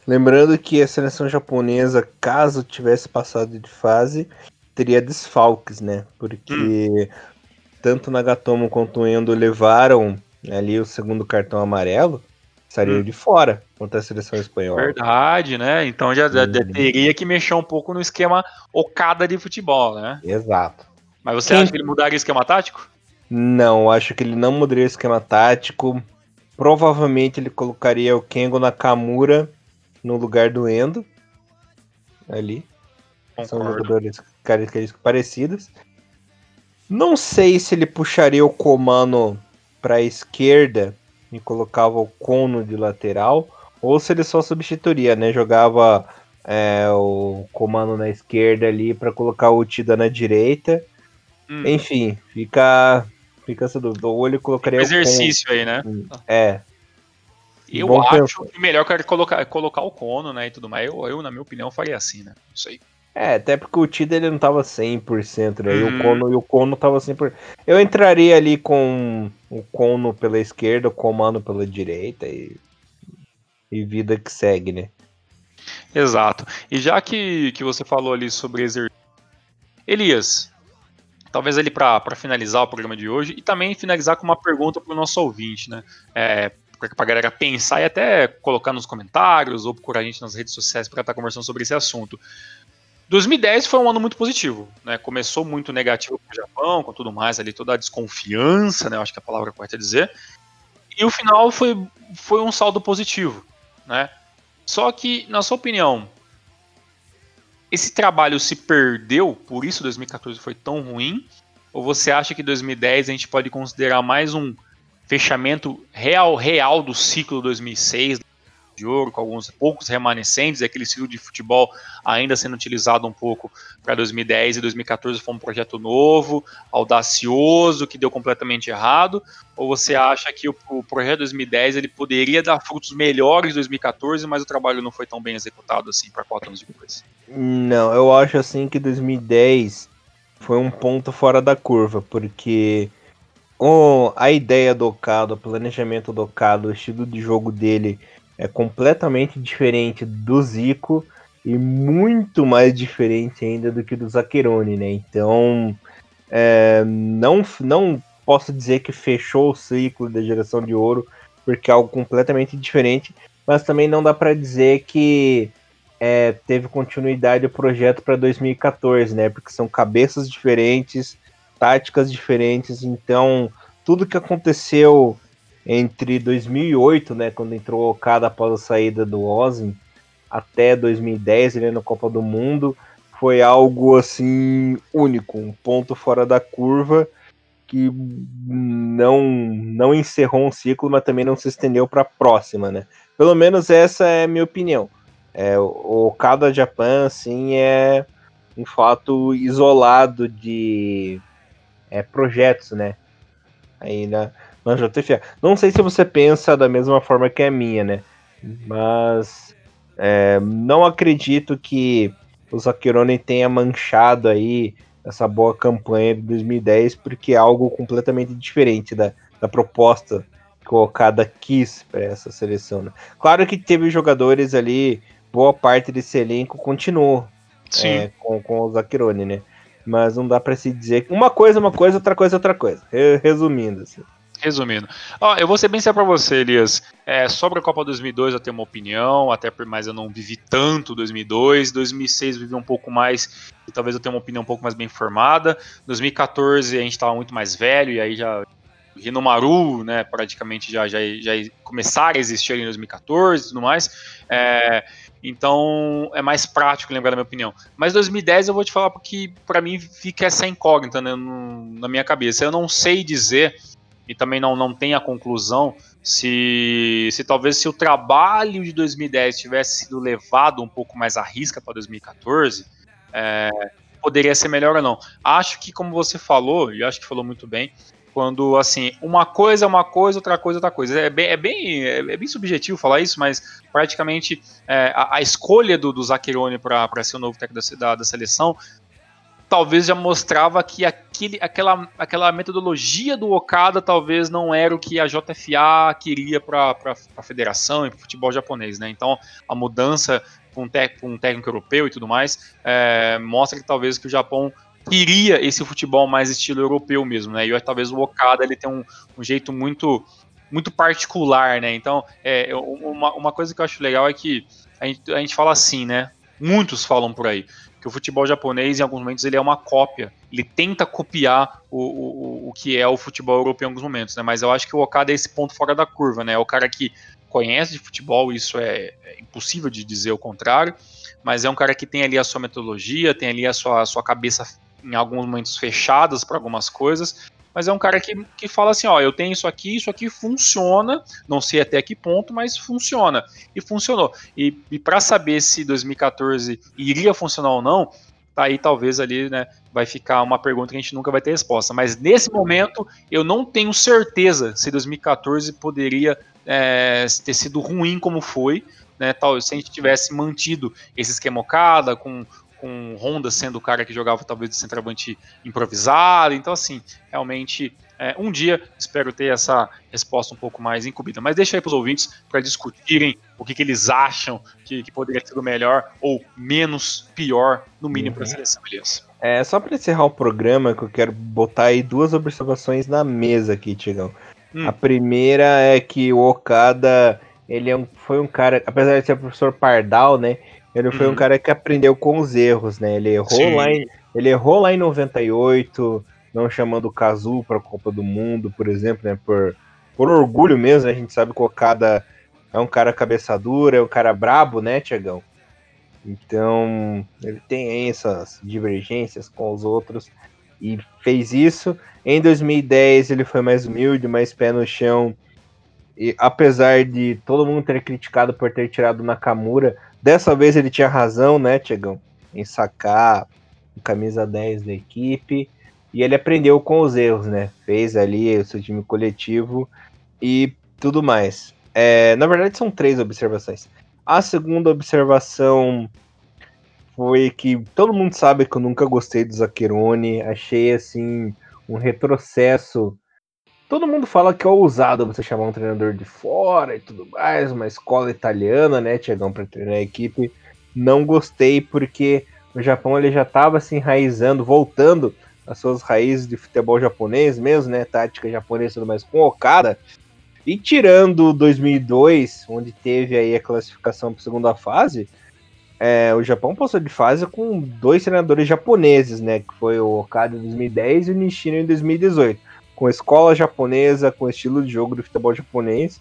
Speaker 1: Lembrando que a seleção japonesa, caso tivesse passado de fase, teria desfalques, né? Porque hum. tanto Nagatomo quanto o Endo levaram ali o segundo cartão amarelo, estariam hum. de fora contra a seleção espanhola.
Speaker 2: Verdade, né? Então já, já teria que mexer um pouco no esquema Okada de futebol, né?
Speaker 1: Exato.
Speaker 2: Mas você Quem... acha que ele mudaria o esquema tático?
Speaker 1: Não, acho que ele não mudaria o esquema tático. Provavelmente ele colocaria o Kengo Nakamura no lugar do Endo. Ali. Concordo. São jogadores características parecidas. Não sei se ele puxaria o Comano para a esquerda e colocava o Kono de lateral, ou se ele só substituiria, né? Jogava é, o Comano na esquerda ali para colocar o Tida na direita. Hum. Enfim, fica fica essa dúvida. Ou ele colocaria um
Speaker 2: exercício aí, né?
Speaker 1: É.
Speaker 2: Eu Bom acho que melhor que colocar, colocar o Kono, né, e tudo mais. Eu, eu, na minha opinião, faria assim, né? Não sei.
Speaker 1: É, até porque o Tida ele não tava 100%, né? Hum. E o uhum. Kono, e o Kono tava 100%. Eu entraria ali com o Kono pela esquerda, o Comando pela direita e, e vida que segue, né?
Speaker 2: Exato. E já que, que você falou ali sobre exercício. Elias, talvez ali para finalizar o programa de hoje e também finalizar com uma pergunta para o nosso ouvinte, né? É, para a galera pensar e até colocar nos comentários ou procurar a gente nas redes sociais para estar tá conversando sobre esse assunto. 2010 foi um ano muito positivo, né? Começou muito negativo para o Japão, com tudo mais ali, toda a desconfiança, né? Acho que é a palavra correta dizer. E o final foi, foi um saldo positivo, né? Só que, na sua opinião, esse trabalho se perdeu, por isso 2014 foi tão ruim? Ou você acha que 2010 a gente pode considerar mais um fechamento real real do ciclo 2006, de ouro, com alguns poucos remanescentes, aquele estilo de futebol ainda sendo utilizado um pouco para 2010 e 2014 foi um projeto novo, audacioso, que deu completamente errado? Ou você acha que o, o projeto 2010 ele poderia dar frutos melhores em 2014, mas o trabalho não foi tão bem executado assim para quatro anos depois?
Speaker 1: Não, eu acho assim que 2010 foi um ponto fora da curva, porque oh, a ideia do Okada, o planejamento do Okada, o estilo de jogo dele é completamente diferente do Zico e muito mais diferente ainda do que do Zaccheroni, né? Então, é, não, não posso dizer que fechou o ciclo da geração de ouro, porque é algo completamente diferente, mas também não dá para dizer que é, teve continuidade o projeto para 2014, né? Porque são cabeças diferentes, táticas diferentes, então tudo que aconteceu entre 2008, né, quando entrou o Okada após a saída do Ozzy, até 2010, ele na Copa do Mundo, foi algo assim único, um ponto fora da curva que não não encerrou um ciclo, mas também não se estendeu para a próxima, né? Pelo menos essa é a minha opinião. É, o Okada Japan, assim, é um fato isolado de é, projetos, né? Aí na, na JFA. Não sei se você pensa da mesma forma que a minha, né? Mas é, não acredito que o Zakirone tenha manchado aí essa boa campanha de 2010, porque é algo completamente diferente da, da proposta Okada quis para essa seleção. Né? Claro que teve jogadores ali boa parte desse elenco continuou é, com, com o Zakirone, né? Mas não dá para se dizer uma coisa é uma coisa, outra coisa é outra coisa. Resumindo, assim.
Speaker 2: Resumindo, ó, eu vou ser bem sério pra você, Elias. É, sobre a Copa 2002 eu tenho uma opinião, até por mais eu não vivi tanto 2002. 2006 eu vivi um pouco mais e talvez eu tenha uma opinião um pouco mais bem formada. 2014 a gente tava muito mais velho e aí já Rinomaru, né, praticamente já, já, já começaram a existir em 2014 e tudo mais. É, então é mais prático lembrar da minha opinião. Mas 2010 eu vou te falar porque para mim fica essa incógnita né, no, na minha cabeça. Eu não sei dizer e também não, não tem a conclusão se, se talvez se o trabalho de 2010 tivesse sido levado um pouco mais à risca para 2014, é, poderia ser melhor ou não. Acho que, como você falou, e acho que falou muito bem, quando assim, uma coisa é uma coisa, outra coisa é outra coisa. É bem, é bem, é bem subjetivo falar isso, mas praticamente é, a, a, escolha do, do Zaccheroni para ser o novo técnico da, da, da, seleção talvez já mostrava que aquele, aquela, aquela metodologia do Okada talvez não era o que a JFA queria para a federação e para o futebol japonês, né? Então a mudança com um, um técnico europeu e tudo mais é, mostra que talvez que o Japão queria esse futebol mais estilo europeu mesmo, né? E talvez o Okada ele tem um, um jeito muito muito particular, né? Então é, uma, uma coisa que eu acho legal é que a gente, a gente fala assim, né? Muitos falam por aí que o futebol japonês, em alguns momentos, ele é uma cópia. Ele tenta copiar o, o, o que é o futebol europeu em alguns momentos, né? Mas eu acho que o Okada é esse ponto fora da curva, né? É o cara que conhece de futebol, isso é, é impossível de dizer o contrário, mas é um cara que tem ali a sua metodologia, tem ali a sua, a sua cabeça em alguns momentos fechadas para algumas coisas, mas é um cara que, que fala assim, ó, eu tenho isso aqui, isso aqui funciona, não sei até que ponto, mas funciona. E funcionou. E, e para saber se 2014 iria funcionar ou não, tá aí talvez ali, né, vai ficar uma pergunta que a gente nunca vai ter resposta. Mas nesse momento, eu não tenho certeza se 2014 poderia é, ter sido ruim como foi, né, tal, se a gente tivesse mantido esse esquema Okada, com com Honda sendo o cara que jogava talvez de centroavante improvisado. Então, assim, realmente, é, um dia espero ter essa resposta um pouco mais incubida. Mas deixa aí para os ouvintes para discutirem o que, que eles acham que, que, poderia ser o melhor ou menos pior, no mínimo, uhum. para a seleção, Elias.
Speaker 1: É, só para encerrar o programa, que eu quero botar aí duas observações na mesa aqui, Tigão. Hum. A primeira é que o Okada, ele é um, foi um cara, apesar de ser professor Pardal, né? Ele foi uhum. um cara que aprendeu com os erros, né? Ele errou lá em, ele errou lá em 98, não chamando o Kazu para a Copa do Mundo, por exemplo, né? Por, por orgulho mesmo, né? a gente sabe que o Okada é um cara cabeça dura, é um cara brabo, né, Tiagão? Então, ele tem essas divergências com os outros e fez isso. Em 2010, ele foi mais humilde, mais pé no chão. E apesar de todo mundo ter criticado por ter tirado Nakamura, Dessa vez ele tinha razão, né, Tiagão? Em sacar o camisa 10 da equipe. E ele aprendeu com os erros, né? Fez ali o seu time coletivo e tudo mais. É, na verdade, são três observações. A segunda observação foi que todo mundo sabe que eu nunca gostei do Zaccheroni. Achei, assim, um retrocesso Todo mundo fala que é ousado você chamar um treinador de fora e tudo mais, uma escola italiana, né, Tiagão, para treinar a equipe. Não gostei porque o Japão ele já estava se enraizando, voltando às suas raízes de futebol japonês mesmo, né, tática japonesa tudo mais, com Okada. E tirando 2002, onde teve aí a classificação para a segunda fase, é, o Japão passou de fase com dois treinadores japoneses, né, que foi o Okada em 2010 e o Nishino em 2018 com escola japonesa, com estilo de jogo do futebol japonês,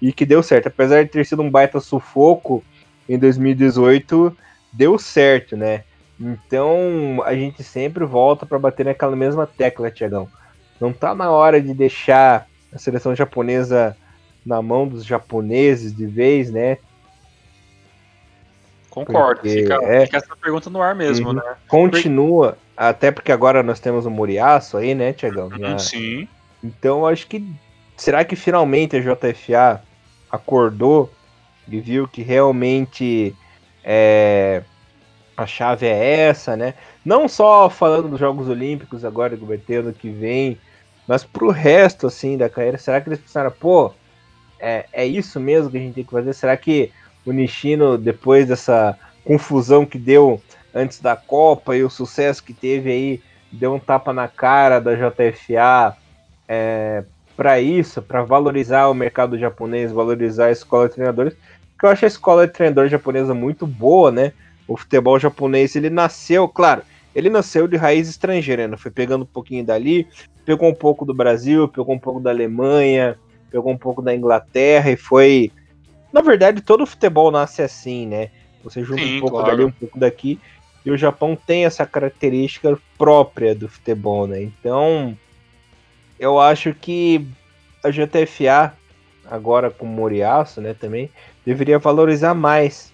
Speaker 1: e que deu certo. Apesar de ter sido um baita sufoco em 2018, deu certo, né? Então a gente sempre volta para bater naquela mesma tecla, Tiagão. Não tá na hora de deixar a seleção japonesa na mão dos japoneses de vez, né?
Speaker 2: Concordo, fica, é, fica, essa pergunta no ar mesmo, uhum. né?
Speaker 1: Continua, até porque agora nós temos o Muriaço aí, né, Tiagão?
Speaker 2: Uhum, sim.
Speaker 1: Então acho que. Será que finalmente a JFA acordou e viu que realmente é, a chave é essa, né? Não só falando dos Jogos Olímpicos agora ter ano que vem, mas pro resto assim da carreira, será que eles pensaram, pô, é, é isso mesmo que a gente tem que fazer? Será que o Nishino, depois dessa confusão que deu antes da Copa e o sucesso que teve aí, deu um tapa na cara da JFA é, para isso, para valorizar o mercado japonês, valorizar a escola de treinadores, que eu acho a escola de treinador japonesa muito boa, né? O futebol japonês, ele nasceu, claro, ele nasceu de raiz estrangeira, né? Foi pegando um pouquinho dali, pegou um pouco do Brasil, pegou um pouco da Alemanha, pegou um pouco da Inglaterra e foi. Na verdade, todo futebol nasce assim, né? Você junta Sim, um pouco claro. dali, um pouco daqui. E o Japão tem essa característica própria do futebol, né? Então, eu acho que a JFA, agora com o Moriaço, né, também, deveria valorizar mais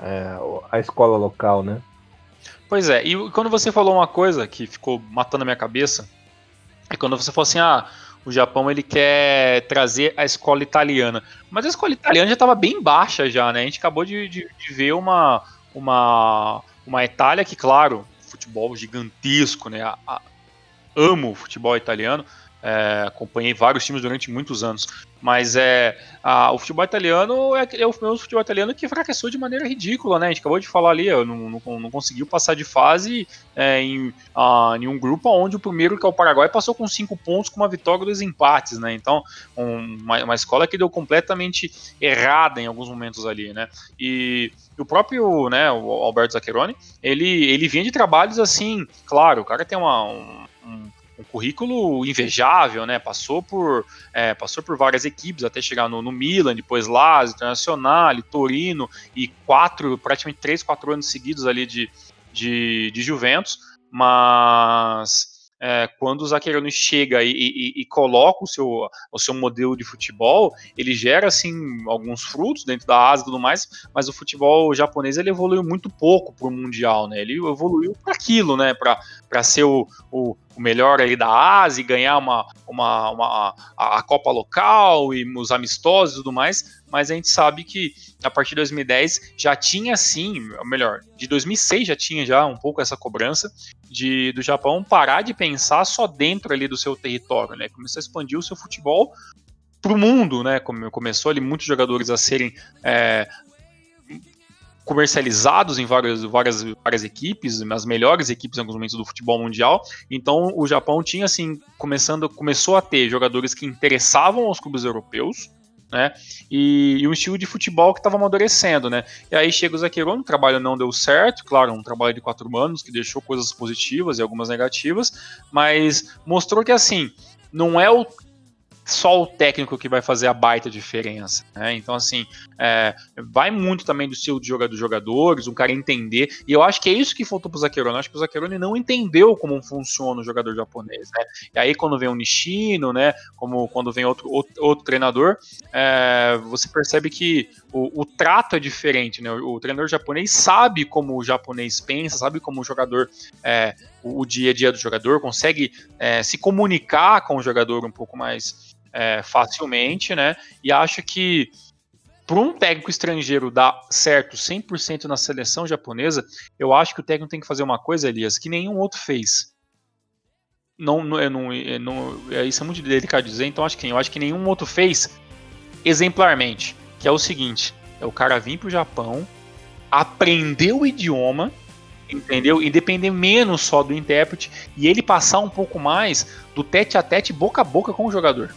Speaker 1: é, a escola local, né?
Speaker 2: Pois é, e quando você falou uma coisa que ficou matando a minha cabeça, é quando você falou assim, ah, o Japão ele quer trazer a escola italiana. Mas a escola italiana já estava bem baixa já, né? A gente acabou de, de, de ver uma, uma, uma Itália que, claro, futebol gigantesco, né? A, a, amo o futebol italiano, é, acompanhei vários times durante muitos anos, mas é a, o futebol italiano é, é, o mesmo futebol italiano que fracassou de maneira ridícula, né? A gente acabou de falar ali, não, não, não conseguiu passar de fase é, em, a, em, um grupo onde o primeiro, que é o Paraguai, passou com cinco pontos com uma vitória dos empates, né? Então, um, uma, uma, escola que deu completamente errada em alguns momentos ali, né? E o próprio, né, o Alberto Zaccheroni, ele, ele vinha de trabalhos assim, claro, o cara tem uma, um, um um currículo invejável, né? Passou por, é, passou por várias equipes até chegar no, no Milan, depois Lazio, Internacional, Torino e quatro, praticamente três, quatro anos seguidos ali de, de, de Juventus, mas é, quando o Zaccheroni chega e, e, e, coloca o seu, o seu modelo de futebol, ele gera assim alguns frutos dentro da Ásia e tudo mais, mas o futebol japonês ele evoluiu muito pouco para o mundial, né? Ele evoluiu para aquilo, né? Para ser o, o, o, melhor ali da Ásia e ganhar uma, uma, uma a, a Copa local e os amistosos e tudo mais, mas a gente sabe que a partir de 2010 já tinha sim, ou melhor, de 2006 já tinha já um pouco essa cobrança de do Japão parar de pensar só dentro ali do seu território, né? Começou a expandir o seu futebol para o mundo, né? Começou ali muitos jogadores a serem é, comercializados em várias, várias, várias equipes, as melhores equipes em alguns momentos do futebol mundial. Então o Japão tinha assim começando, começou a ter jogadores que interessavam aos clubes europeus né? E, e um estilo de futebol que estava amadurecendo, né? E aí chega o Zaqueiro, o trabalho não deu certo, claro, um trabalho de quatro anos que deixou coisas positivas e algumas negativas, mas mostrou que assim não é o só o técnico que vai fazer a baita diferença. Né? Então, assim, é, vai muito também do de jogador dos jogadores, um cara entender. E eu acho que é isso que faltou pro Zaccheroni. Acho que o Zaccheroni não entendeu como funciona o jogador japonês. Né? E aí, quando vem o Nishino, né? Como quando vem outro, outro, outro treinador, é, você percebe que o, o, trato é diferente. Né? O, o, treinador japonês sabe como o japonês pensa, sabe como o jogador. É, o, o dia a dia do jogador, consegue é, se comunicar com o jogador um pouco mais é, facilmente, né? E acho que para um técnico estrangeiro dar certo 100% na seleção japonesa, eu acho que o técnico tem que fazer uma coisa, Elias, que nenhum outro fez. Não, não, não, não é, isso é muito delicado de dizer, então acho que eu acho que nenhum outro fez exemplarmente, que é o seguinte: é o cara vir para o Japão, aprender o idioma, entendeu? E depender menos só do intérprete e ele passar um pouco mais do tete a tete, boca a boca com o jogador.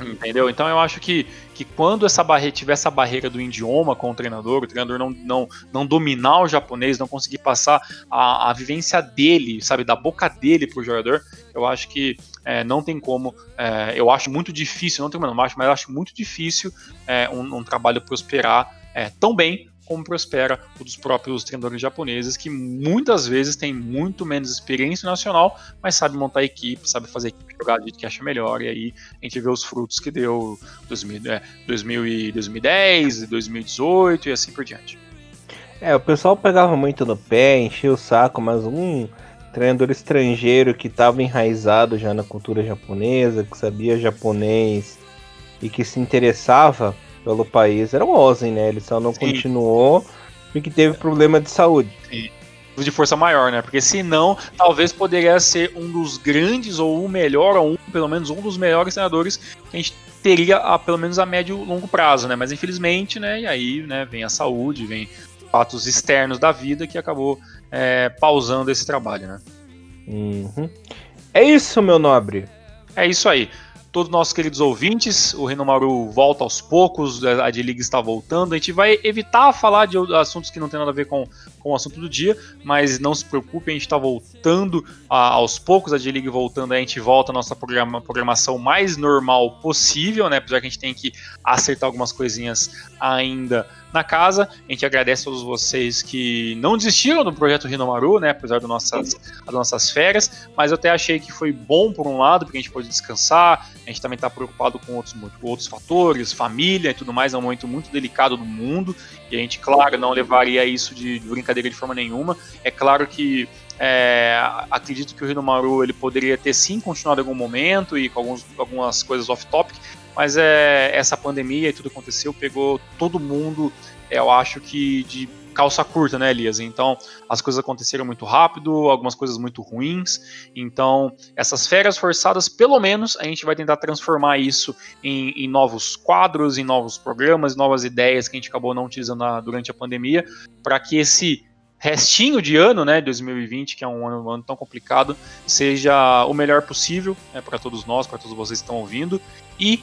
Speaker 2: Entendeu? Então eu acho que, que quando essa barreira tiver essa barreira do idioma com o treinador, o treinador não, não, não dominar o japonês, não conseguir passar a, a vivência dele, sabe, da boca dele pro jogador, eu acho que é, não tem como. É, eu acho muito difícil, não não acho, mas eu acho muito difícil é, um, um, trabalho prosperar é, tão bem como prospera o dos próprios treinadores japoneses, que muitas vezes têm muito menos experiência nacional, mas sabe montar equipe, sabe fazer equipe jogar do jeito que acha melhor, e aí a gente vê os frutos que deu 2000, é, 2000 2010, 2018 e assim por diante.
Speaker 1: É, o pessoal pegava muito no pé, enchia o saco, mas um treinador estrangeiro que estava enraizado já na cultura japonesa, que sabia japonês e que se interessava pelo país era o Ozen, né? Ele só não Sim. continuou porque teve problema de saúde.
Speaker 2: Sim. De força maior, né? Porque senão, talvez poderia ser um dos grandes, ou o melhor, ou um, pelo menos um dos melhores treinadores que a gente teria, a, pelo menos a médio e longo prazo, né? Mas infelizmente, né? E aí, né, vem a saúde, vem fatos externos da vida que acabou é, pausando esse trabalho, né?
Speaker 1: Uhum. É isso, meu nobre.
Speaker 2: É isso aí todos os nossos queridos ouvintes. O Renomaru volta aos poucos, a D-League está voltando. A gente vai evitar falar de assuntos que não tem nada a ver com, com o assunto do dia, mas não se preocupe, a gente está voltando a, aos poucos, a D-League voltando, a gente volta a nossa programa, programação mais normal possível, né? Apesar que a gente tem que acertar algumas coisinhas ainda na casa. A gente agradece a todos vocês que não desistiram do projeto Rinomaru, né? Apesar das nossas, das nossas férias. Mas eu até achei que foi bom por um lado, porque a gente pôde descansar. A gente também está preocupado com outros, outros fatores, família e tudo mais. É um momento muito delicado do mundo. E a gente, claro, não levaria isso de, de brincadeira de forma nenhuma. É claro que é, acredito que o Rinomaru ele poderia ter sim continuado em algum momento e com alguns, algumas coisas off-topic, mas é, essa pandemia e tudo aconteceu, pegou todo mundo, eu acho que de calça curta, né, Elias? Então, as coisas aconteceram muito rápido, algumas coisas muito ruins. Então, essas férias forçadas, pelo menos, a gente vai tentar transformar isso em, em novos quadros, em novos programas, novas ideias que a gente acabou não utilizando na, durante a pandemia, para que esse restinho de ano, né, 2020, que é um ano, um ano tão complicado, seja o melhor possível né, para todos nós, para todos vocês que estão ouvindo. E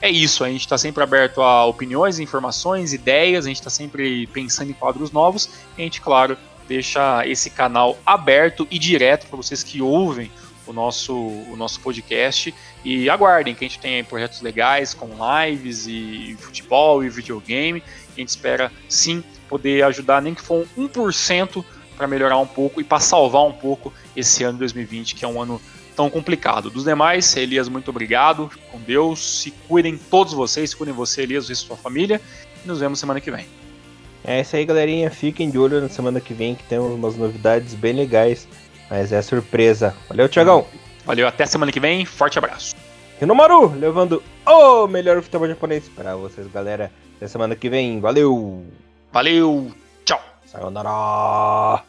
Speaker 2: é isso, a gente está sempre aberto a opiniões, informações, ideias, a gente está sempre pensando em quadros novos. A gente, claro, deixa esse canal aberto e direto para vocês que ouvem o nosso, o nosso podcast. E aguardem que a gente tem projetos legais com lives e futebol e videogame. A gente espera sim poder ajudar, nem que for um 1% para melhorar um pouco e para salvar um pouco esse ano 2020, que é um ano tão complicado. Dos demais, Elias, muito obrigado. Com Deus. Se cuidem todos vocês, se cuidem você, Elias, e sua família. E nos vemos semana que vem.
Speaker 1: É isso aí, galerinha. Fiquem de olho na semana que vem, que temos umas novidades bem legais. Mas é surpresa. Valeu, Tiagão.
Speaker 2: Valeu, até semana que vem. Forte abraço.
Speaker 1: Rinomaru, levando o melhor futebol japonês para vocês, galera. Até semana que vem. Valeu.
Speaker 2: Valeu. Tchau.
Speaker 1: Sayonara.